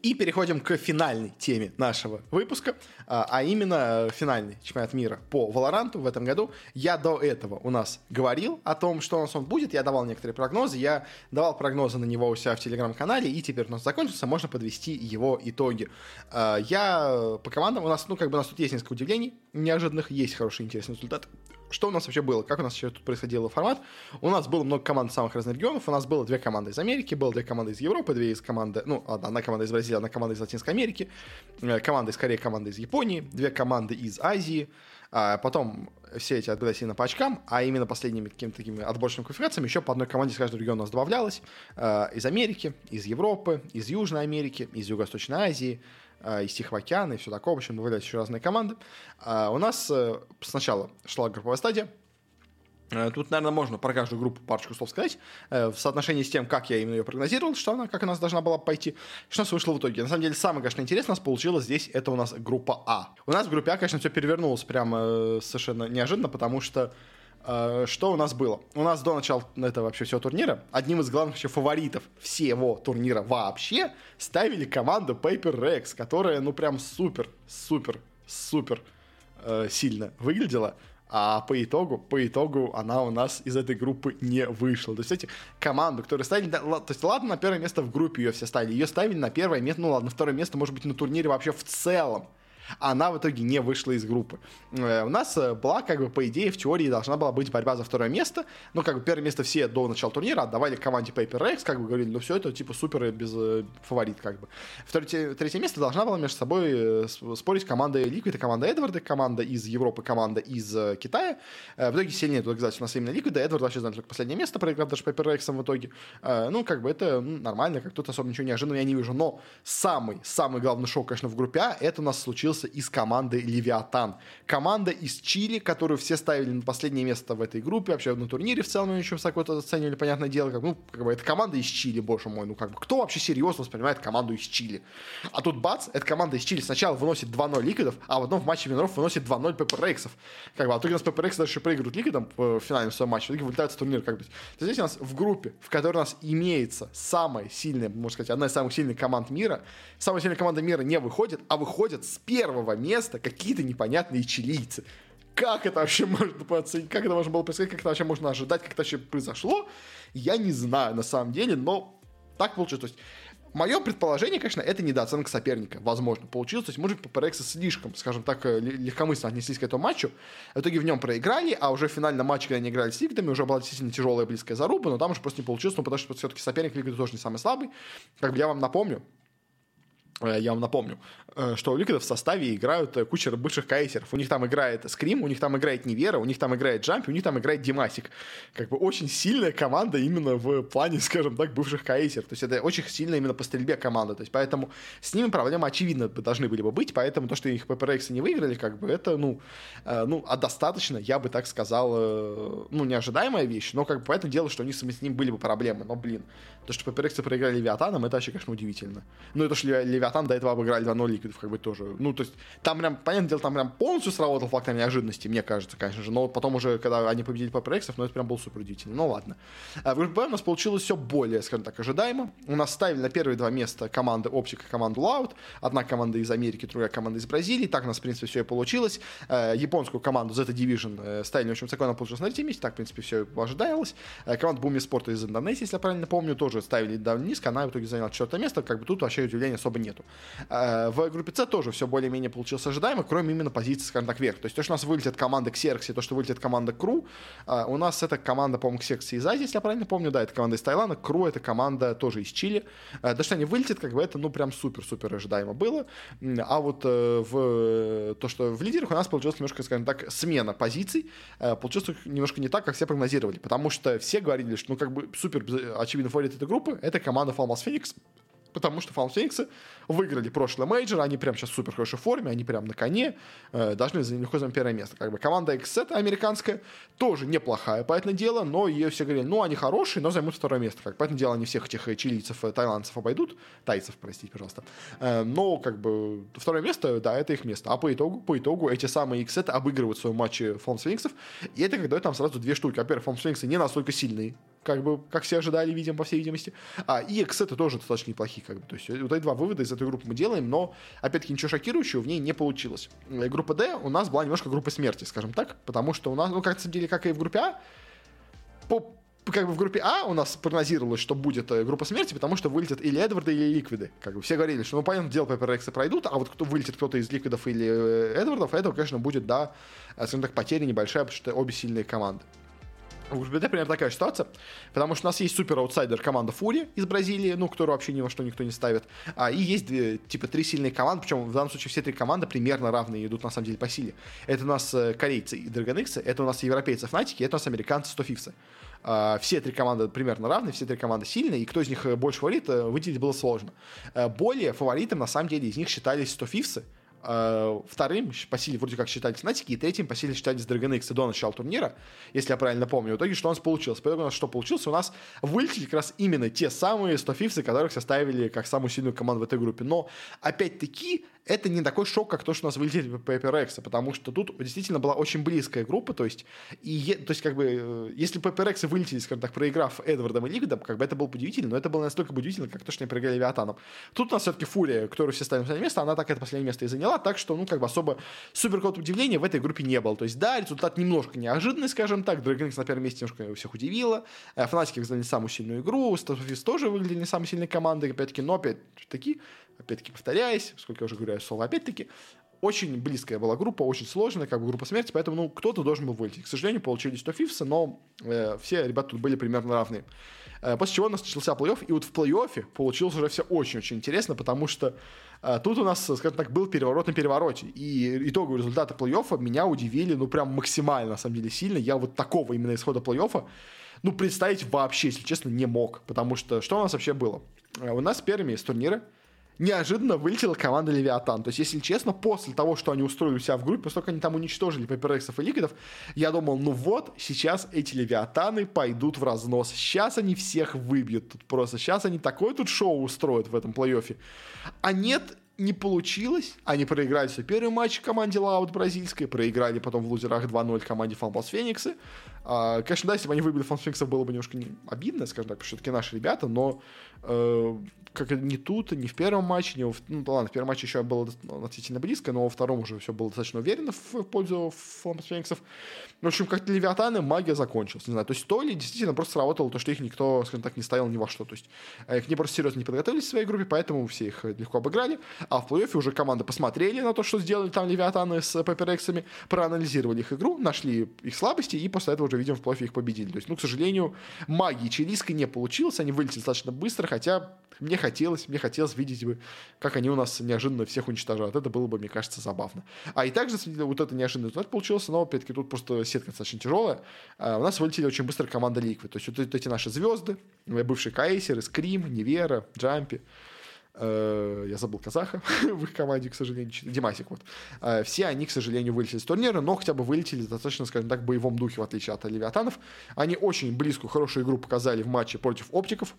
И переходим к финальной теме нашего выпуска, а, а именно финальный чемпионат мира по Валоранту в этом году. Я до этого у нас говорил о том, что у нас он будет, я давал некоторые прогнозы, я давал прогнозы на него у себя в телеграм-канале, и теперь у нас закончился, можно подвести его итоги. А, я по командам, у нас, ну, как бы у нас тут есть несколько удивлений неожиданных, есть хороший интересный результат что у нас вообще было, как у нас еще тут происходил формат. У нас было много команд самых разных регионов, у нас было две команды из Америки, было две команды из Европы, две из команды, ну, одна команда из Бразилии, одна команда из Латинской Америки, э, команда из Кореи, команда из Японии, две команды из Азии, а потом все эти отбились по очкам, а именно последними какими-то такими отборочными квалификациями еще по одной команде из каждого региона у нас добавлялось. Э, из Америки, из Европы, из Южной Америки, из Юго-Восточной Азии, из Тихого океана и все такое. В общем, добавлялись еще разные команды. А у нас сначала шла групповая стадия, Э, тут, наверное, можно про каждую группу парочку слов сказать. Э, в соотношении с тем, как я именно ее прогнозировал, что она, как она должна была пойти, что у нас вышло в итоге. На самом деле, самое, конечно, интересное у нас получилось здесь, это у нас группа А. У нас в группе А, конечно, все перевернулось прямо э, совершенно неожиданно, потому что что у нас было? У нас до начала этого вообще всего турнира одним из главных еще фаворитов всего турнира вообще ставили команду Paper Rex, которая, ну, прям супер, супер, супер э, сильно выглядела а по итогу, по итогу она у нас из этой группы не вышла. То есть эти команды, которые ставили, то есть ладно, на первое место в группе ее все ставили, ее ставили на первое место, ну ладно, на второе место, может быть, на турнире вообще в целом она в итоге не вышла из группы. Э, у нас э, была, как бы, по идее, в теории должна была быть борьба за второе место, но, как бы, первое место все до начала турнира отдавали команде Paper Rex, как бы, говорили, ну, все это, типа, супер без э, фаворит, как бы. Второе, третье место должна была между собой спорить команда Liquid и команда Эдварда, команда из Европы, команда из Китая. В итоге сильнее тут оказались у нас именно Liquid, Эдвард вообще занял только последнее место, проиграв даже Paper Rex в итоге. Ну, как бы, это ну, нормально, как тут особо ничего неожиданного я не вижу. Но самый, самый главный шок, конечно, в группе А, это у нас случился из команды Левиатан. Команда из Чили, которую все ставили на последнее место в этой группе, вообще на турнире в целом еще высоко оценивали, понятное дело, как, ну, как бы это команда из Чили, боже мой, ну как бы, кто вообще серьезно воспринимает команду из Чили? А тут бац, эта команда из Чили сначала выносит 2-0 ликвидов, а в одном в матче Виноров выносит 2-0 Пепперрексов. Как бы, а итоге у нас Пепперрексы даже проигрывают ликвидом в финальном своем матче, в итоге вылетают с турнира, как бы. То здесь у нас в группе, в которой у нас имеется самая сильная, можно сказать, одна из самых сильных команд мира, самая сильная команда мира не выходит, а выходит с первого места какие-то непонятные чилийцы. Как это вообще можно оценить? Как это можно было происходить? Как это вообще можно ожидать? Как это вообще произошло? Я не знаю на самом деле, но так получилось. То есть Мое предположение, конечно, это недооценка соперника. Возможно, получилось. То есть, может быть, Паперексы слишком, скажем так, э, легкомысленно отнеслись к этому матчу. В итоге в нем проиграли, а уже в финальном матче, когда они играли с Ликвидами, уже была действительно тяжелая близкая заруба, но там уже просто не получилось, ну, потому что все-таки соперник Ликвида тоже не самый слабый. Как бы я вам напомню, я вам напомню, э, что у Ликвидов в составе играют э, куча бывших кайсеров. У них там играет Скрим, у них там играет Невера, у них там играет Джампи, у них там играет Димасик. Как бы очень сильная команда именно в плане, скажем так, бывших кайсеров. То есть это очень сильная именно по стрельбе команда. То есть поэтому с ними проблемы очевидно должны были бы быть, поэтому то, что их ППРХ не выиграли, как бы это, ну, ну, а достаточно, я бы так сказал, ну, неожидаемая вещь, но как бы поэтому дело, что у них с ним были бы проблемы. Но, блин, то, что ППРХ проиграли Левиатаном, это вообще, конечно, удивительно. Ну, и то, что Левиатан до этого обыграли 2-0 ликвидов, как бы тоже. Ну, то есть, там прям, понятное дело, там прям полностью сработал фактор неожиданности, мне кажется, конечно же. Но потом уже, когда они победили ППРХ, ну, это прям было супер удивительно. Ну, ладно. А в группе у нас получилось все более, скажем так, ожидаемо. У нас ставили на первые два места команды Оптика и команду Loud. Одна команда из Америки, другая команда из Бразилии. Так у нас, в принципе, все и получилось. Э, японскую команду Z Division э, ставили очень высоко, она получилась на третьем месте. Так, в принципе, все ожидалось. Э, команда Буми Спорта из Индонезии, если я правильно помню, тоже ставили довольно низко она в итоге заняла четвертое место, как бы тут вообще удивления особо нету. Э, в группе С тоже все более-менее получилось ожидаемо, кроме именно позиции, скажем так, вверх. То есть то, что у нас вылетит команда Xerxes, то, что вылетит команда Кру, э, у нас это команда, по-моему, Xerxes из Азии, если я правильно помню, да, это команда из Таиланда, Кру это команда тоже из Чили. Э, да что они вылетят, как бы это, ну, прям супер-супер ожидаемо было. А вот в то, что в лидерах у нас получилось немножко, скажем так, смена позиций, получилось немножко не так, как все прогнозировали, потому что все говорили, что, ну, как бы супер очевидно фаворит этой группы, это команда FunPlus Phoenix, потому что FunPlus Фениксы выиграли прошлый мейджор, они прям сейчас в супер хорошей форме, они прям на коне, э, должны занять легко занять первое место. Как бы команда XSET американская тоже неплохая, понятное дело, но ее все говорили, ну, они хорошие, но займут второе место. Как, понятное дело, они всех этих чилийцев, э, тайландцев обойдут, тайцев, простите, пожалуйста. Э, но, как бы, второе место, да, это их место. А по итогу, по итогу эти самые XSET обыгрывают в своем матче Фениксов, и это когда там сразу две штуки. Во-первых, Фаунс Фениксы не настолько сильные, как бы, как все ожидали, видим, по всей видимости. А и XZ тоже достаточно неплохие, как бы. То есть вот эти два вывода из этой группы мы делаем, но, опять-таки, ничего шокирующего в ней не получилось. Э, группа D у нас была немножко группа смерти, скажем так, потому что у нас, ну, как на самом деле, как и в группе А, по как бы в группе А у нас прогнозировалось, что будет э, группа смерти, потому что вылетят или Эдварды, или Ликвиды. Как бы все говорили, что, ну, понятно, дело Эксы пройдут, а вот кто вылетит кто-то из Ликвидов или э, Эдвардов, этого, конечно, будет, да, скажем так, потеря небольшая, потому что обе сильные команды. У группы D примерно такая ситуация, потому что у нас есть супер аутсайдер команда FURIA из Бразилии, ну, которую вообще ни во что никто не ставит, а, и есть две, типа три сильные команды, причем в данном случае все три команды примерно равные идут на самом деле по силе. Это у нас э, корейцы и Dragon X-ы, это у нас европейцы Фнатики, это у нас американцы 100 Thieves-ы. А, все три команды примерно равны, все три команды сильные, и кто из них э, больше фаворит, э, выделить было сложно. Более фаворитом, на самом деле, из них считались 100 Thieves-ы, Э, вторым по силе вроде как считались Фнатики, и третьим по силе считались Dragon X и до начала турнира, если я правильно помню. В итоге что у нас получилось? По итогу у нас что получилось? У нас вылетели как раз именно те самые 100 фифсы, которых составили как самую сильную команду в этой группе. Но, опять-таки, это не такой шок, как то, что у нас вылетели Paper X, потому что тут действительно была очень близкая группа, то есть, и, то есть как бы, э, если Paper X вылетели, скажем так, проиграв Эдвардом и Лигдом, как бы это было бы удивительно, но это было настолько бы удивительно, как то, что они проиграли Левиатаном. Тут у нас все-таки Фурия, которую все ставим на последнее место, она так это последнее место и заняла, так что, ну, как бы особо супер удивления в этой группе не было. То есть, да, результат немножко неожиданный, скажем так, Dragon на первом месте немножко всех удивило, э, Фанатики заняли самую сильную игру, Starfish тоже выглядели не самой сильной командой, опять-таки, но опять-таки опять-таки повторяясь, сколько я уже говорю слово опять-таки, очень близкая была группа, очень сложная, как бы группа смерти, поэтому ну, кто-то должен был вылететь. К сожалению, получились 100 фифсы, но э, все ребята тут были примерно равны. Э, после чего у нас начался плей-офф, и вот в плей-оффе получилось уже все очень-очень интересно, потому что э, тут у нас, скажем так, был переворот на перевороте, и итоговые результаты плей-оффа меня удивили, ну, прям максимально, на самом деле, сильно. Я вот такого именно исхода плей-оффа, ну, представить вообще, если честно, не мог, потому что что у нас вообще было? Э, у нас первыми из турнира неожиданно вылетела команда Левиатан. То есть, если честно, после того, что они устроили у себя в группе, после они там уничтожили Паперексов и Ликвидов, я думал, ну вот, сейчас эти Левиатаны пойдут в разнос. Сейчас они всех выбьют тут просто. Сейчас они такое тут шоу устроят в этом плей-оффе. А нет, не получилось. Они проиграли свой первый матч команде Лаут бразильской, проиграли потом в лузерах 2-0 команде Фанбас Фениксы. А, конечно, да, если бы они выбили Фанбас Фениксов, было бы немножко не обидно, скажем так, все-таки наши ребята, но э, как не тут, не в первом матче, не в, ну ладно, в первом матче еще было относительно близко, но во втором уже все было достаточно уверенно в, пользу Фламас Фениксов. В общем, как Левиатаны, магия закончилась, не знаю. То есть то ли действительно просто сработало то, что их никто, скажем так, не ставил ни во что. То есть э, их не просто серьезно не подготовились в своей группе, поэтому все их легко обыграли. А в плей-оффе уже команды посмотрели на то, что сделали там Левиатаны с Паперексами, проанализировали их игру, нашли их слабости, и после этого уже, видим, в плей-оффе их победили. То есть, ну, к сожалению, магии чилийской не получилось, они вылетели достаточно быстро, хотя мне хотелось, мне хотелось видеть бы, как они у нас неожиданно всех уничтожают. Это было бы, мне кажется, забавно. А и также вот это неожиданный результат получился, но опять-таки тут просто сетка достаточно тяжелая. А у нас вылетели очень быстро команда Liquid. То есть вот эти наши звезды, бывшие Кайсеры, Скрим, Невера, Джампи, я забыл казаха в их команде, к сожалению, Димасик, вот. Э, все они, к сожалению, вылетели с турнира, но хотя бы вылетели достаточно, скажем так, в боевом духе, в отличие от Левиатанов. Они очень близкую, хорошую игру показали в матче против Оптиков,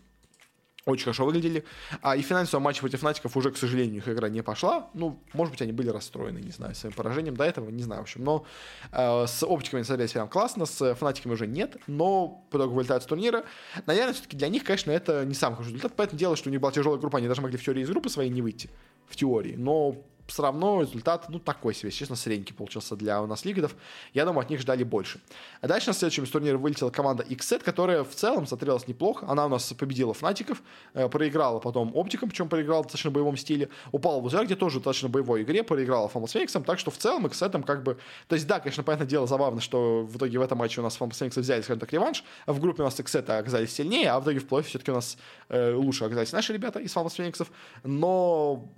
очень хорошо выглядели. А и финансовый матч против Натиков уже, к сожалению, их игра не пошла. Ну, может быть, они были расстроены, не знаю, своим поражением до этого, не знаю, в общем. Но э, с оптиками смотрелись прям классно, с фанатиками уже нет, но по итогу вылетают с турнира. Наверное, все-таки для них, конечно, это не самый хороший результат, поэтому дело, что у них была тяжелая группа, они даже могли в теории из группы своей не выйти, в теории. Но все равно результат, ну, такой себе, честно, средненький получился для у нас лигидов. Я думаю, от них ждали больше. А дальше на следующем из турнира вылетела команда XZ, которая в целом смотрелась неплохо. Она у нас победила Фнатиков, э, проиграла потом Оптиком, причем проиграла в достаточно боевом стиле. Упала в Узер, где тоже достаточно боевой игре, проиграла Фомас Фениксом, так что в целом XZ как бы... То есть, да, конечно, понятное дело, забавно, что в итоге в этом матче у нас Фомас Фениксы взяли, скажем так, реванш, в группе у нас XZ оказались сильнее, а в итоге в плей все-таки у нас э, лучше оказались наши ребята из Фомас Фениксов, но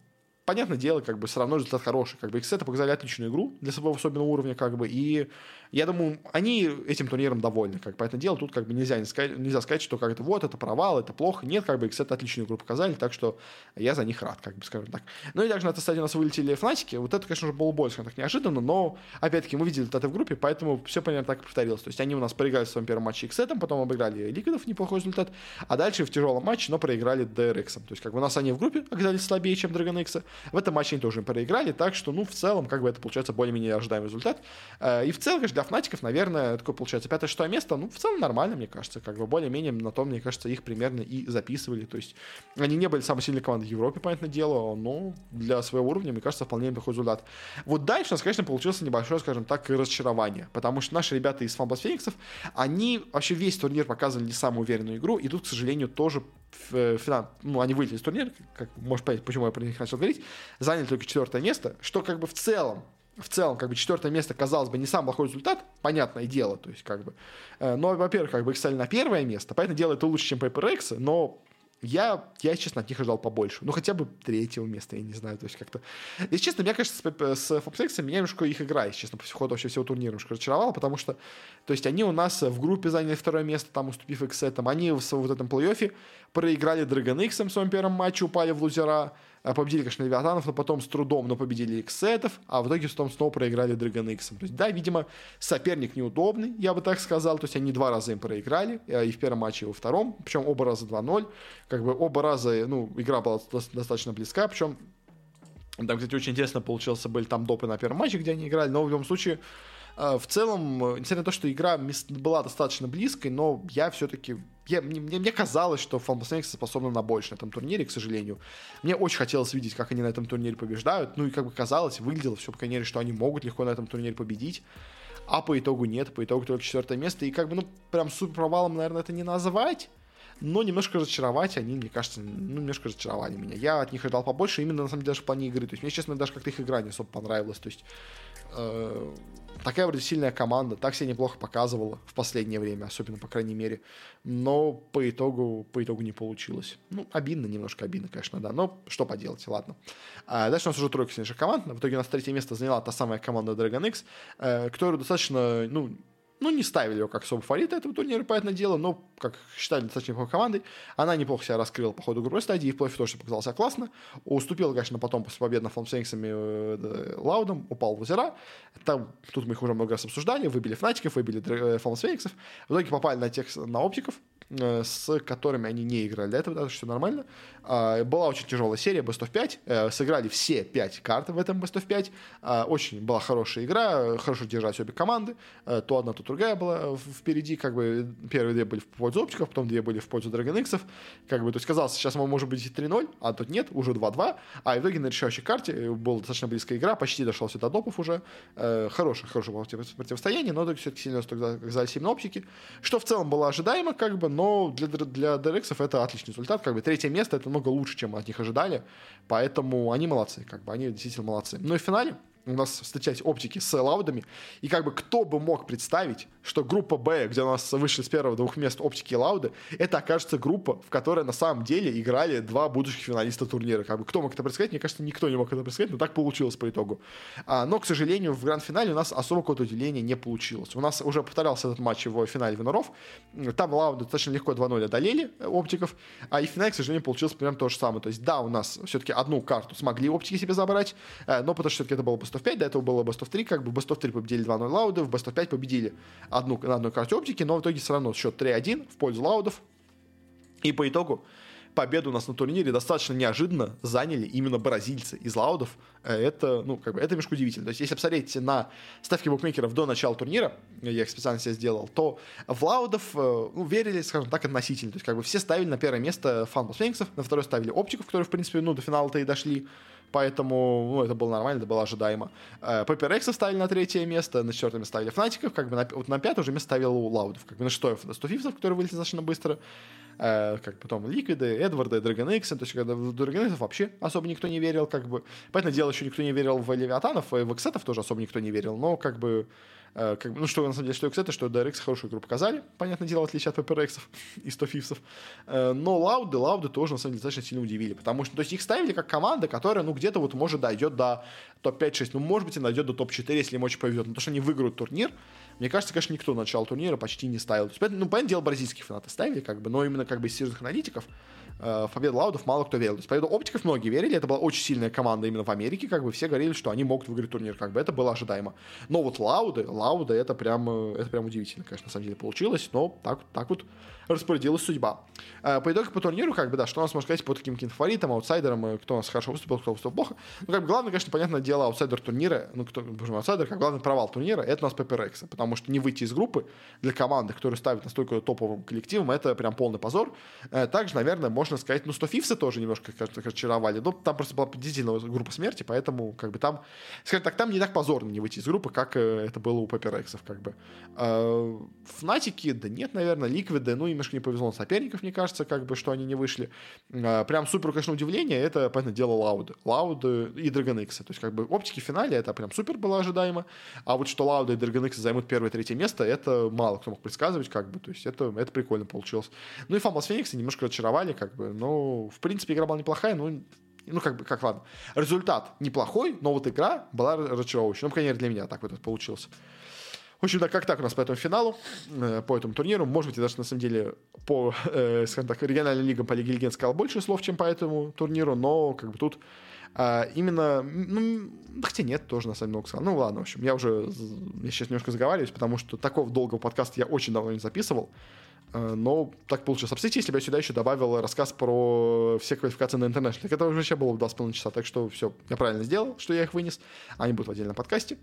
понятное дело, как бы все равно результат хороший. Как бы Xset показали отличную игру для своего особенного уровня, как бы, и я думаю, они этим турниром довольны. Как, поэтому дело тут как бы нельзя, не сказать, нельзя сказать, что как это вот, это провал, это плохо. Нет, как бы Xset отличную игру показали, так что я за них рад, как бы скажем так. Ну и также на этой стадии у нас вылетели Фнатики. Вот это, конечно же, было больше, так, неожиданно, но опять-таки мы видели это в группе, поэтому все примерно так и повторилось. То есть они у нас проиграли в своем первом матче Xset, потом обыграли Ликвидов, неплохой результат, а дальше в тяжелом матче, но проиграли DRX. То есть как бы у нас они в группе оказались слабее, чем Dragon X. В этом матче они тоже проиграли, так что, ну, в целом, как бы это получается более-менее ожидаемый результат. Э, и в целом, конечно, для Фнатиков, наверное, такое получается пятое-шестое место, ну, в целом нормально, мне кажется, как бы более-менее на том, мне кажется, их примерно и записывали, то есть они не были самой сильной командой в Европе, понятное дело, но для своего уровня, мне кажется, вполне неплохой результат. Вот дальше у нас, конечно, получился небольшое, скажем так, разочарование, потому что наши ребята из Фанбас Фениксов, они вообще весь турнир показывали не самую уверенную игру, и тут, к сожалению, тоже э, финал, ну, они вылетели из турнира, как можешь понять, почему я про них начал говорить, заняли только четвертое место, что как бы в целом в целом, как бы, четвертое место, казалось бы, не самый плохой результат, понятное дело, то есть, как бы, э, но, во-первых, как бы их стали на первое место, поэтому дело это лучше, чем PaperX, но я, я, честно, от них ожидал побольше. Ну, хотя бы третьего места, я не знаю, то есть как-то... Если честно, меня, кажется, с, с Fox меня немножко их игра, если честно, по ходу вообще всего турнира немножко разочаровала, потому что, то есть они у нас в группе заняли второе место, там, уступив X, там, они в, в вот этом плей-оффе проиграли Dragon X в своем первом матче, упали в лузера, победили, конечно, Левиатанов, но потом с трудом, но победили Иксетов, а в итоге потом снова проиграли Dragon X. То есть, да, видимо, соперник неудобный, я бы так сказал, то есть они два раза им проиграли, э, и в первом матче, и во втором, причем оба раза 2-0, как бы оба раза, ну, игра была достаточно близка, причем там, кстати, очень интересно получился, были там допы на первом матче, где они играли, но в любом случае, э, в целом, э, несмотря на то, что игра была достаточно близкой, но я все-таки я, мне, мне казалось, что Фанбас способны на больше на этом турнире, к сожалению. Мне очень хотелось видеть, как они на этом турнире побеждают. Ну и как бы казалось, выглядело все, по крайней мере, что они могут легко на этом турнире победить. А по итогу нет, по итогу только четвертое место. И как бы, ну, прям супер провалом, наверное, это не назвать. Но немножко разочаровать они, мне кажется, ну, немножко разочаровали меня. Я от них ожидал побольше, именно, на самом деле, даже в плане игры. То есть мне, честно, даже как-то их игра не особо понравилась. То есть э, такая вроде сильная команда, так себя неплохо показывала в последнее время, особенно, по крайней мере. Но по итогу, по итогу не получилось. Ну, обидно, немножко обидно, конечно, да, но что поделать, ладно. А дальше у нас уже тройка сильнейших команд. В итоге у нас третье место заняла та самая команда Dragon X, э, которая достаточно, ну, ну, не ставили его как особо фаворита этого турнира, понятное дело, но, как считали, достаточно неплохой командой. Она неплохо себя раскрыла по ходу групповой стадии, и в плей тоже показала себя классно. Уступила, конечно, потом после победы над Фламсенксами э, Лаудом, упал в озера. Там, тут мы их уже много раз обсуждали, выбили Фнатиков, выбили э, Фламсенксов. В итоге попали на тех, на оптиков, э, с которыми они не играли до этого, даже все нормально. А, была очень тяжелая серия, Best of 5. Э, сыграли все 5 карт в этом Best of 5. А, очень была хорошая игра, хорошо держать обе команды. То одна, то другая была впереди, как бы первые две были в пользу оптиков, потом две были в пользу Dragon X, как бы, то есть казалось, сейчас мы может быть 3-0, а тут нет, уже 2-2, а в итоге на решающей карте э, была достаточно близкая игра, почти дошел сюда допов уже, э, хорошее, хорошее противостояние, но все-таки сильно оказались именно оптики, что в целом было ожидаемо, как бы, но для, для DRX это отличный результат, как бы, третье место это много лучше, чем от них ожидали, поэтому они молодцы, как бы, они действительно молодцы. Ну и в финале у нас встречать оптики с лаудами, и как бы кто бы мог представить, что группа Б, где у нас вышли с первого двух мест оптики и лауды, это окажется группа, в которой на самом деле играли два будущих финалиста турнира. Как бы кто мог это предсказать? Мне кажется, никто не мог это предсказать, но так получилось по итогу. А, но, к сожалению, в гранд-финале у нас особо какого-то удивления не получилось. У нас уже повторялся этот матч в финале Виноров. Там лауды достаточно легко 2-0 одолели оптиков, а и в финале, к сожалению, получилось примерно то же самое. То есть, да, у нас все-таки одну карту смогли оптики себе забрать, э, но потому что все-таки это было Best of 5, до этого было Best of 3, как бы Best of 3 победили 2-0 Лауды, в Best of 5 победили одну, на одной карте оптики, но в итоге все равно счет 3-1 в пользу Лаудов. И по итогу победу у нас на турнире достаточно неожиданно заняли именно бразильцы из Лаудов. Э, это, ну, как бы, это немножко удивительно. То есть, если посмотреть на ставки букмекеров до начала турнира, я их специально себе сделал, то в Лаудов э, ну, верили, скажем так, относительно. То есть, как бы, все ставили на первое место Фениксов, на второе ставили Оптиков, которые, в принципе, ну, до финала-то и дошли. Поэтому ну, это было нормально, это было ожидаемо. Пеппер Экса ставили на третье место, на четвертое место ставили Фнатиков, как бы на, вот на пятое уже место ставил Лаудов, как бы на шестое Стуфифсов, которые вылетели достаточно быстро, э, как потом Ликвиды, Эдварда, Драгон Икса, то есть когда в Иксов вообще особо никто не верил, как бы. Понятное дело, еще никто не верил в Левиатанов, и в Эксетов тоже особо никто не верил, но как бы Э, как, ну, что на самом деле, что XZ, что DRX хорошую игру показали, понятное дело, в отличие от PPRX и 100 фифсов. Э, но Лауды, Лауды тоже, на самом деле, достаточно сильно удивили, потому что, то есть, их ставили как команда, которая, ну, где-то вот, может, дойдет до топ-5-6, ну, может быть, и дойдет до топ-4, если им очень повезет. Но то, что они выиграют турнир, мне кажется, конечно, никто начало турнира почти не ставил. То есть, ну, понятное дело, бразильские фанаты ставили, как бы, но именно, как бы, из серьезных аналитиков, э, в победу Лаудов мало кто верил. То есть победу оптиков многие верили, это была очень сильная команда именно в Америке, как бы все говорили, что они могут выиграть турнир, как бы это было ожидаемо. Но вот Лауды, Лауды, это прям, э, это прям удивительно, конечно, на самом деле получилось, но так, так вот распорядилась судьба. Э, по итогам по турниру, как бы, да, что у нас можно сказать по таким каким-то фаворитам, аутсайдерам, э, кто у нас хорошо выступил, кто выступил плохо. Ну, как бы, главное, конечно, понятное дело, аутсайдер турнира, ну, кто, боже аутсайдер, как главный провал турнира, это у нас Paper Rex, потому что не выйти из группы для команды, которая ставит настолько топовым коллективом, это прям полный позор. Э, также, наверное, можно сказать, ну, 100 Thieves-ы тоже немножко, кажется, разочаровали, но там просто была действительно группа смерти, поэтому, как бы, там, скажем так, там не так позорно не выйти из группы, как это было у PPRX, как бы. Фнатики, да нет, наверное, Ликвиды, ну, немножко не повезло на соперников, мне кажется, как бы, что они не вышли. А, прям супер, конечно, удивление, это, понятное дело, LOUD. LOUD и Dragon X. То есть, как бы, Оптики в финале, это прям супер было ожидаемо. А вот что LOUD и Dragon X займут первое и третье место, это мало кто мог предсказывать, как бы, то есть, это, это прикольно получилось. Ну и FunPlus Фениксы немножко разочаровали, как бы, но, в принципе, игра была неплохая, но ну, как бы, как ладно. Результат неплохой, но вот игра была разочаровывающей. Ну, по крайней мере, для меня так вот это получилось. В общем, да, как так у нас по этому финалу, э, по этому турниру. Может быть, даже на самом деле по, э, скажем так, региональным лигам по Лиге Легенд сказал больше слов, чем по этому турниру, но как бы тут а, именно, ну, хотя нет, тоже на самом деле много сказал. Ну ладно, в общем, я уже, я сейчас немножко заговариваюсь, потому что такого долгого подкаста я очень давно не записывал. Э, но так получилось. Представьте, если бы я сюда еще добавил рассказ про все квалификации на International. Это уже вообще было бы 2,5 часа. Так что все, я правильно сделал, что я их вынес. Они будут в отдельном подкасте.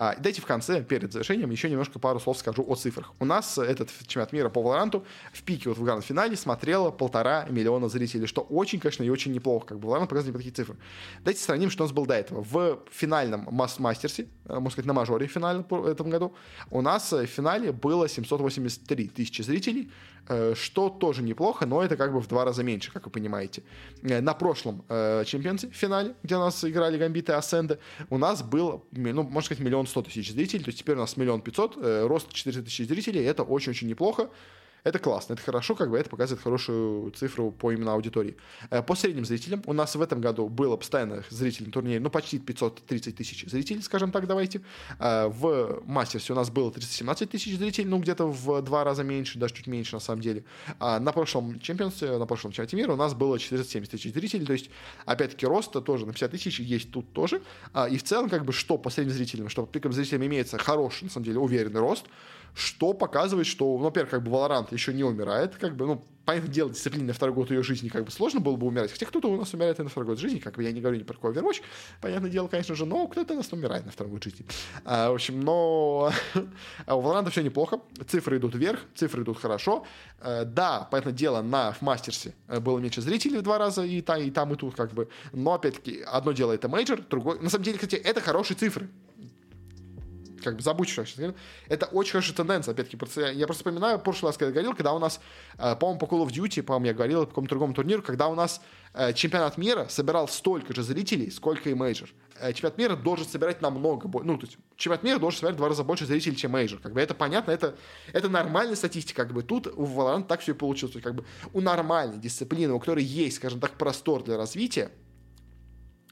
А, дайте в конце, перед завершением, еще немножко пару слов скажу о цифрах. У нас этот чемпионат мира по Валоранту в пике, вот в гранд-финале, смотрело полтора миллиона зрителей, что очень, конечно, и очень неплохо. Как бы Валорант показывает такие цифры. Дайте сравним, что у нас было до этого. В финальном мастерсе, э, можно сказать, на мажоре в финале в этом году, у нас в финале было 783 тысячи зрителей, Э, что тоже неплохо, но это как бы в два раза меньше, как вы понимаете. Э, на прошлом э, чемпионате, финале, где у нас играли Гамбиты и Асценды, у нас был, ну, можно сказать, миллион сто тысяч зрителей, то есть теперь у нас миллион пятьсот, рост 400 тысяч зрителей, это очень-очень неплохо. Это классно, это хорошо, как бы это показывает хорошую цифру по именно аудитории. Э, по средним зрителям у нас в этом году было постоянно зрителей на турнире, ну, почти 530 тысяч зрителей, скажем так, давайте. Э, в Мастерсе у нас было 317 тысяч зрителей, ну, где-то в два раза меньше, даже чуть меньше, на самом деле. А на прошлом чемпионстве, на прошлом чемпионате мира у нас было 470 тысяч зрителей, то есть, опять-таки, роста тоже на 50 тысяч есть тут тоже. А, и в целом, как бы, что по средним зрителям, что по пикам зрителям имеется хороший, на самом деле, уверенный рост, что показывает, что, ну, во-первых, как бы Valorant еще не умирает, как бы, ну, понятное дело, дисциплина на второй год ее жизни как бы сложно было бы умирать, хотя кто-то у нас умирает и на второй год жизни, как бы я не говорю ни про какой Overwatch, понятное дело, конечно же, но кто-то у нас умирает на второй год жизни. А, в общем, но а у Valorant все неплохо, цифры идут вверх, цифры идут хорошо. А, да, понятное дело, на в Мастерсе э, было меньше зрителей в два раза, и, та, и там, и тут, как бы, но, опять-таки, одно дело это мейджор, другое, на самом деле, кстати, это хорошие цифры, как бы забудь, что я сейчас говорил. Это очень хорошая тенденция, опять-таки. Я просто вспоминаю, в прошлый раз, когда я говорил, когда у нас, э, по-моему, по Call of Duty, по-моему, я говорил, по какому-то другому турниру, когда у нас э, чемпионат мира собирал столько же зрителей, сколько и мейджор. Э, чемпионат мира должен собирать намного больше. Ну, то есть, чемпионат мира должен собирать в два раза больше зрителей, чем мейджор. Как бы это понятно, это, это нормальная статистика. Как бы тут у Valorant так все и получилось. То есть, как бы у нормальной дисциплины, у которой есть, скажем так, простор для развития,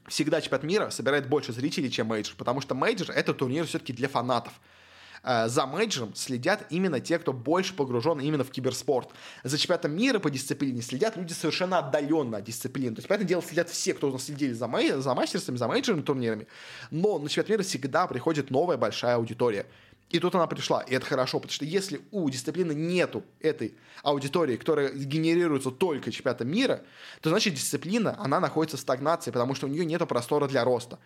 всегда чемпионат мира собирает больше зрителей, чем мейджор, потому что мейджор — это турнир все-таки для фанатов. Э, за мейджором следят именно те, кто больше погружен именно в киберспорт. За чемпионатом мира по дисциплине следят люди совершенно отдаленно от дисциплины. То есть, понятное дело, следят все, кто у нас следили за, мей, за Мастерсами, за мейджорными турнирами. Но на чемпионат мира всегда приходит новая большая аудитория. И тут она пришла, и это хорошо, потому что если у дисциплины нету этой аудитории, которая генерируется только чемпионатом мира, то значит дисциплина, она находится в стагнации, потому что у нее нет простора для роста.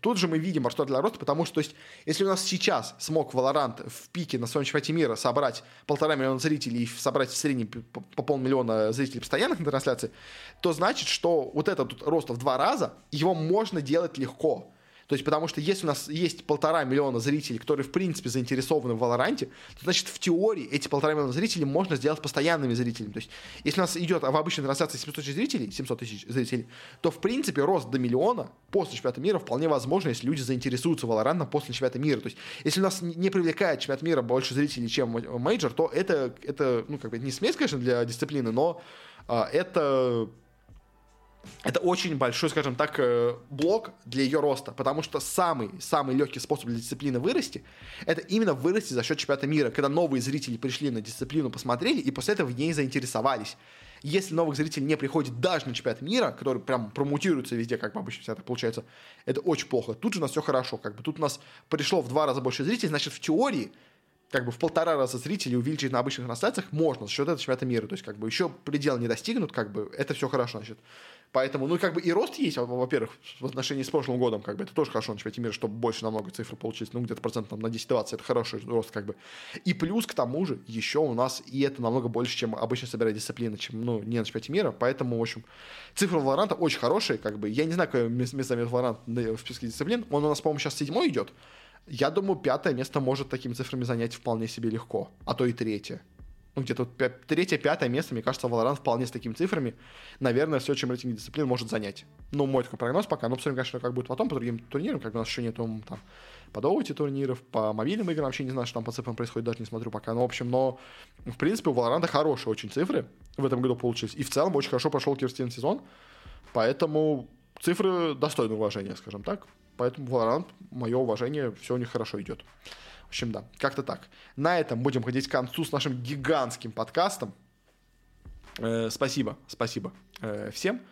Тут же мы видим простор для роста, потому что, то есть, если у нас сейчас смог Valorant в пике на своем чемпионате мира собрать полтора миллиона зрителей и собрать в среднем по полмиллиона зрителей постоянных на трансляции, то значит, что вот этот рост в два раза, его можно делать легко. То есть, потому что если у нас есть полтора миллиона зрителей, которые, в принципе, заинтересованы в Valorant-е, то, значит, в теории эти полтора миллиона зрителей можно сделать постоянными зрителями. То есть, если у нас идет в обычной трансляции 700 тысяч зрителей, 700 тысяч зрителей, то, в принципе, рост до миллиона после чемпионата мира вполне возможно, если люди заинтересуются Valorant-ом после чемпионата мира. То есть, если у нас не привлекает чемпионат мира больше зрителей, чем мейджор, то это, это ну, как бы не смерть, конечно, для дисциплины, но а, это это очень большой, скажем так, э, блок для ее роста, потому что самый, самый легкий способ для дисциплины вырасти, это именно вырасти за счет чемпионата мира, когда новые зрители пришли на дисциплину, посмотрели и после этого в ней заинтересовались. Если новых зрителей не приходит даже на чемпионат мира, который прям промутируется везде, как обычно всегда так получается, это очень плохо. Тут же у нас все хорошо, как бы тут у нас пришло в два раза больше зрителей, значит, в теории как бы в полтора раза зрителей увеличить на обычных трансляциях можно за счет этого чемпионата мира. То есть, как бы еще предел не достигнут, как бы это все хорошо, значит. Поэтому, ну, как бы и рост есть, во-первых, в отношении с прошлым годом, как бы это тоже хорошо на чемпионате мира, чтобы больше намного цифр получить, ну, где-то процентов на 10-20, это хороший рост, как бы. И плюс к тому же еще у нас, и это намного больше, чем обычно собирает дисциплина, чем, ну, не на чемпионате мира, поэтому, в общем, цифры Валоранта очень хорошие, как бы. Я не знаю, какое место займет Валорант в списке дисциплин, он у нас, по-моему, сейчас седьмой идет, я думаю, пятое место может такими цифрами занять вполне себе легко, а то и третье. Ну, где-то вот третье, пятое место, мне кажется, Valorant вполне с такими цифрами, наверное, все, чем рейтинг дисциплин может занять. Ну, мой такой прогноз пока, но посмотрим, конечно, как будет потом по другим турнирам, как у нас еще нету там по Доуте турниров, по мобильным играм, вообще не знаю, что там по цифрам происходит, даже не смотрю пока. Но, в общем, но, в принципе, у Valorant хорошие очень цифры в этом году получились. И в целом очень хорошо прошел Кирстин сезон, поэтому цифры достойны уважения, скажем так. Поэтому Valorant, мое уважение, все у них хорошо идет. В общем, да, как-то так. На этом будем ходить к концу с нашим гигантским подкастом. Э, спасибо, спасибо э, всем.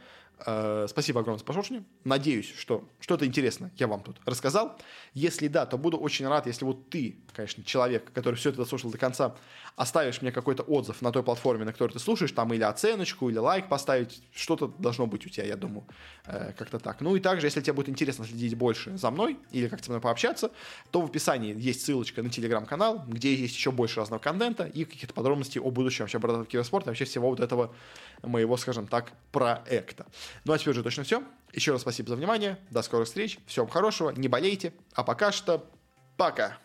Э, спасибо огромное за прослушивание. Надеюсь, что что-то интересное я вам тут рассказал. Если да, то буду очень рад, если вот ты, конечно, человек, который все это слушал до конца, оставишь мне какой-то отзыв на той платформе, на которой ты слушаешь, там или оценочку, или лайк поставить, что-то должно быть у тебя, я думаю, э, как-то так. Ну и также, если тебе будет интересно следить больше за мной или как-то со мной пообщаться, то в описании есть ссылочка на телеграм-канал, где есть еще больше разного контента и какие-то подробности о будущем вообще бородатого киберспорта, вообще всего вот этого моего, скажем так, проекта. Ну а теперь уже точно все. Еще раз спасибо за внимание. До скорых встреч. Всем хорошего. Не болейте. А пока что пока.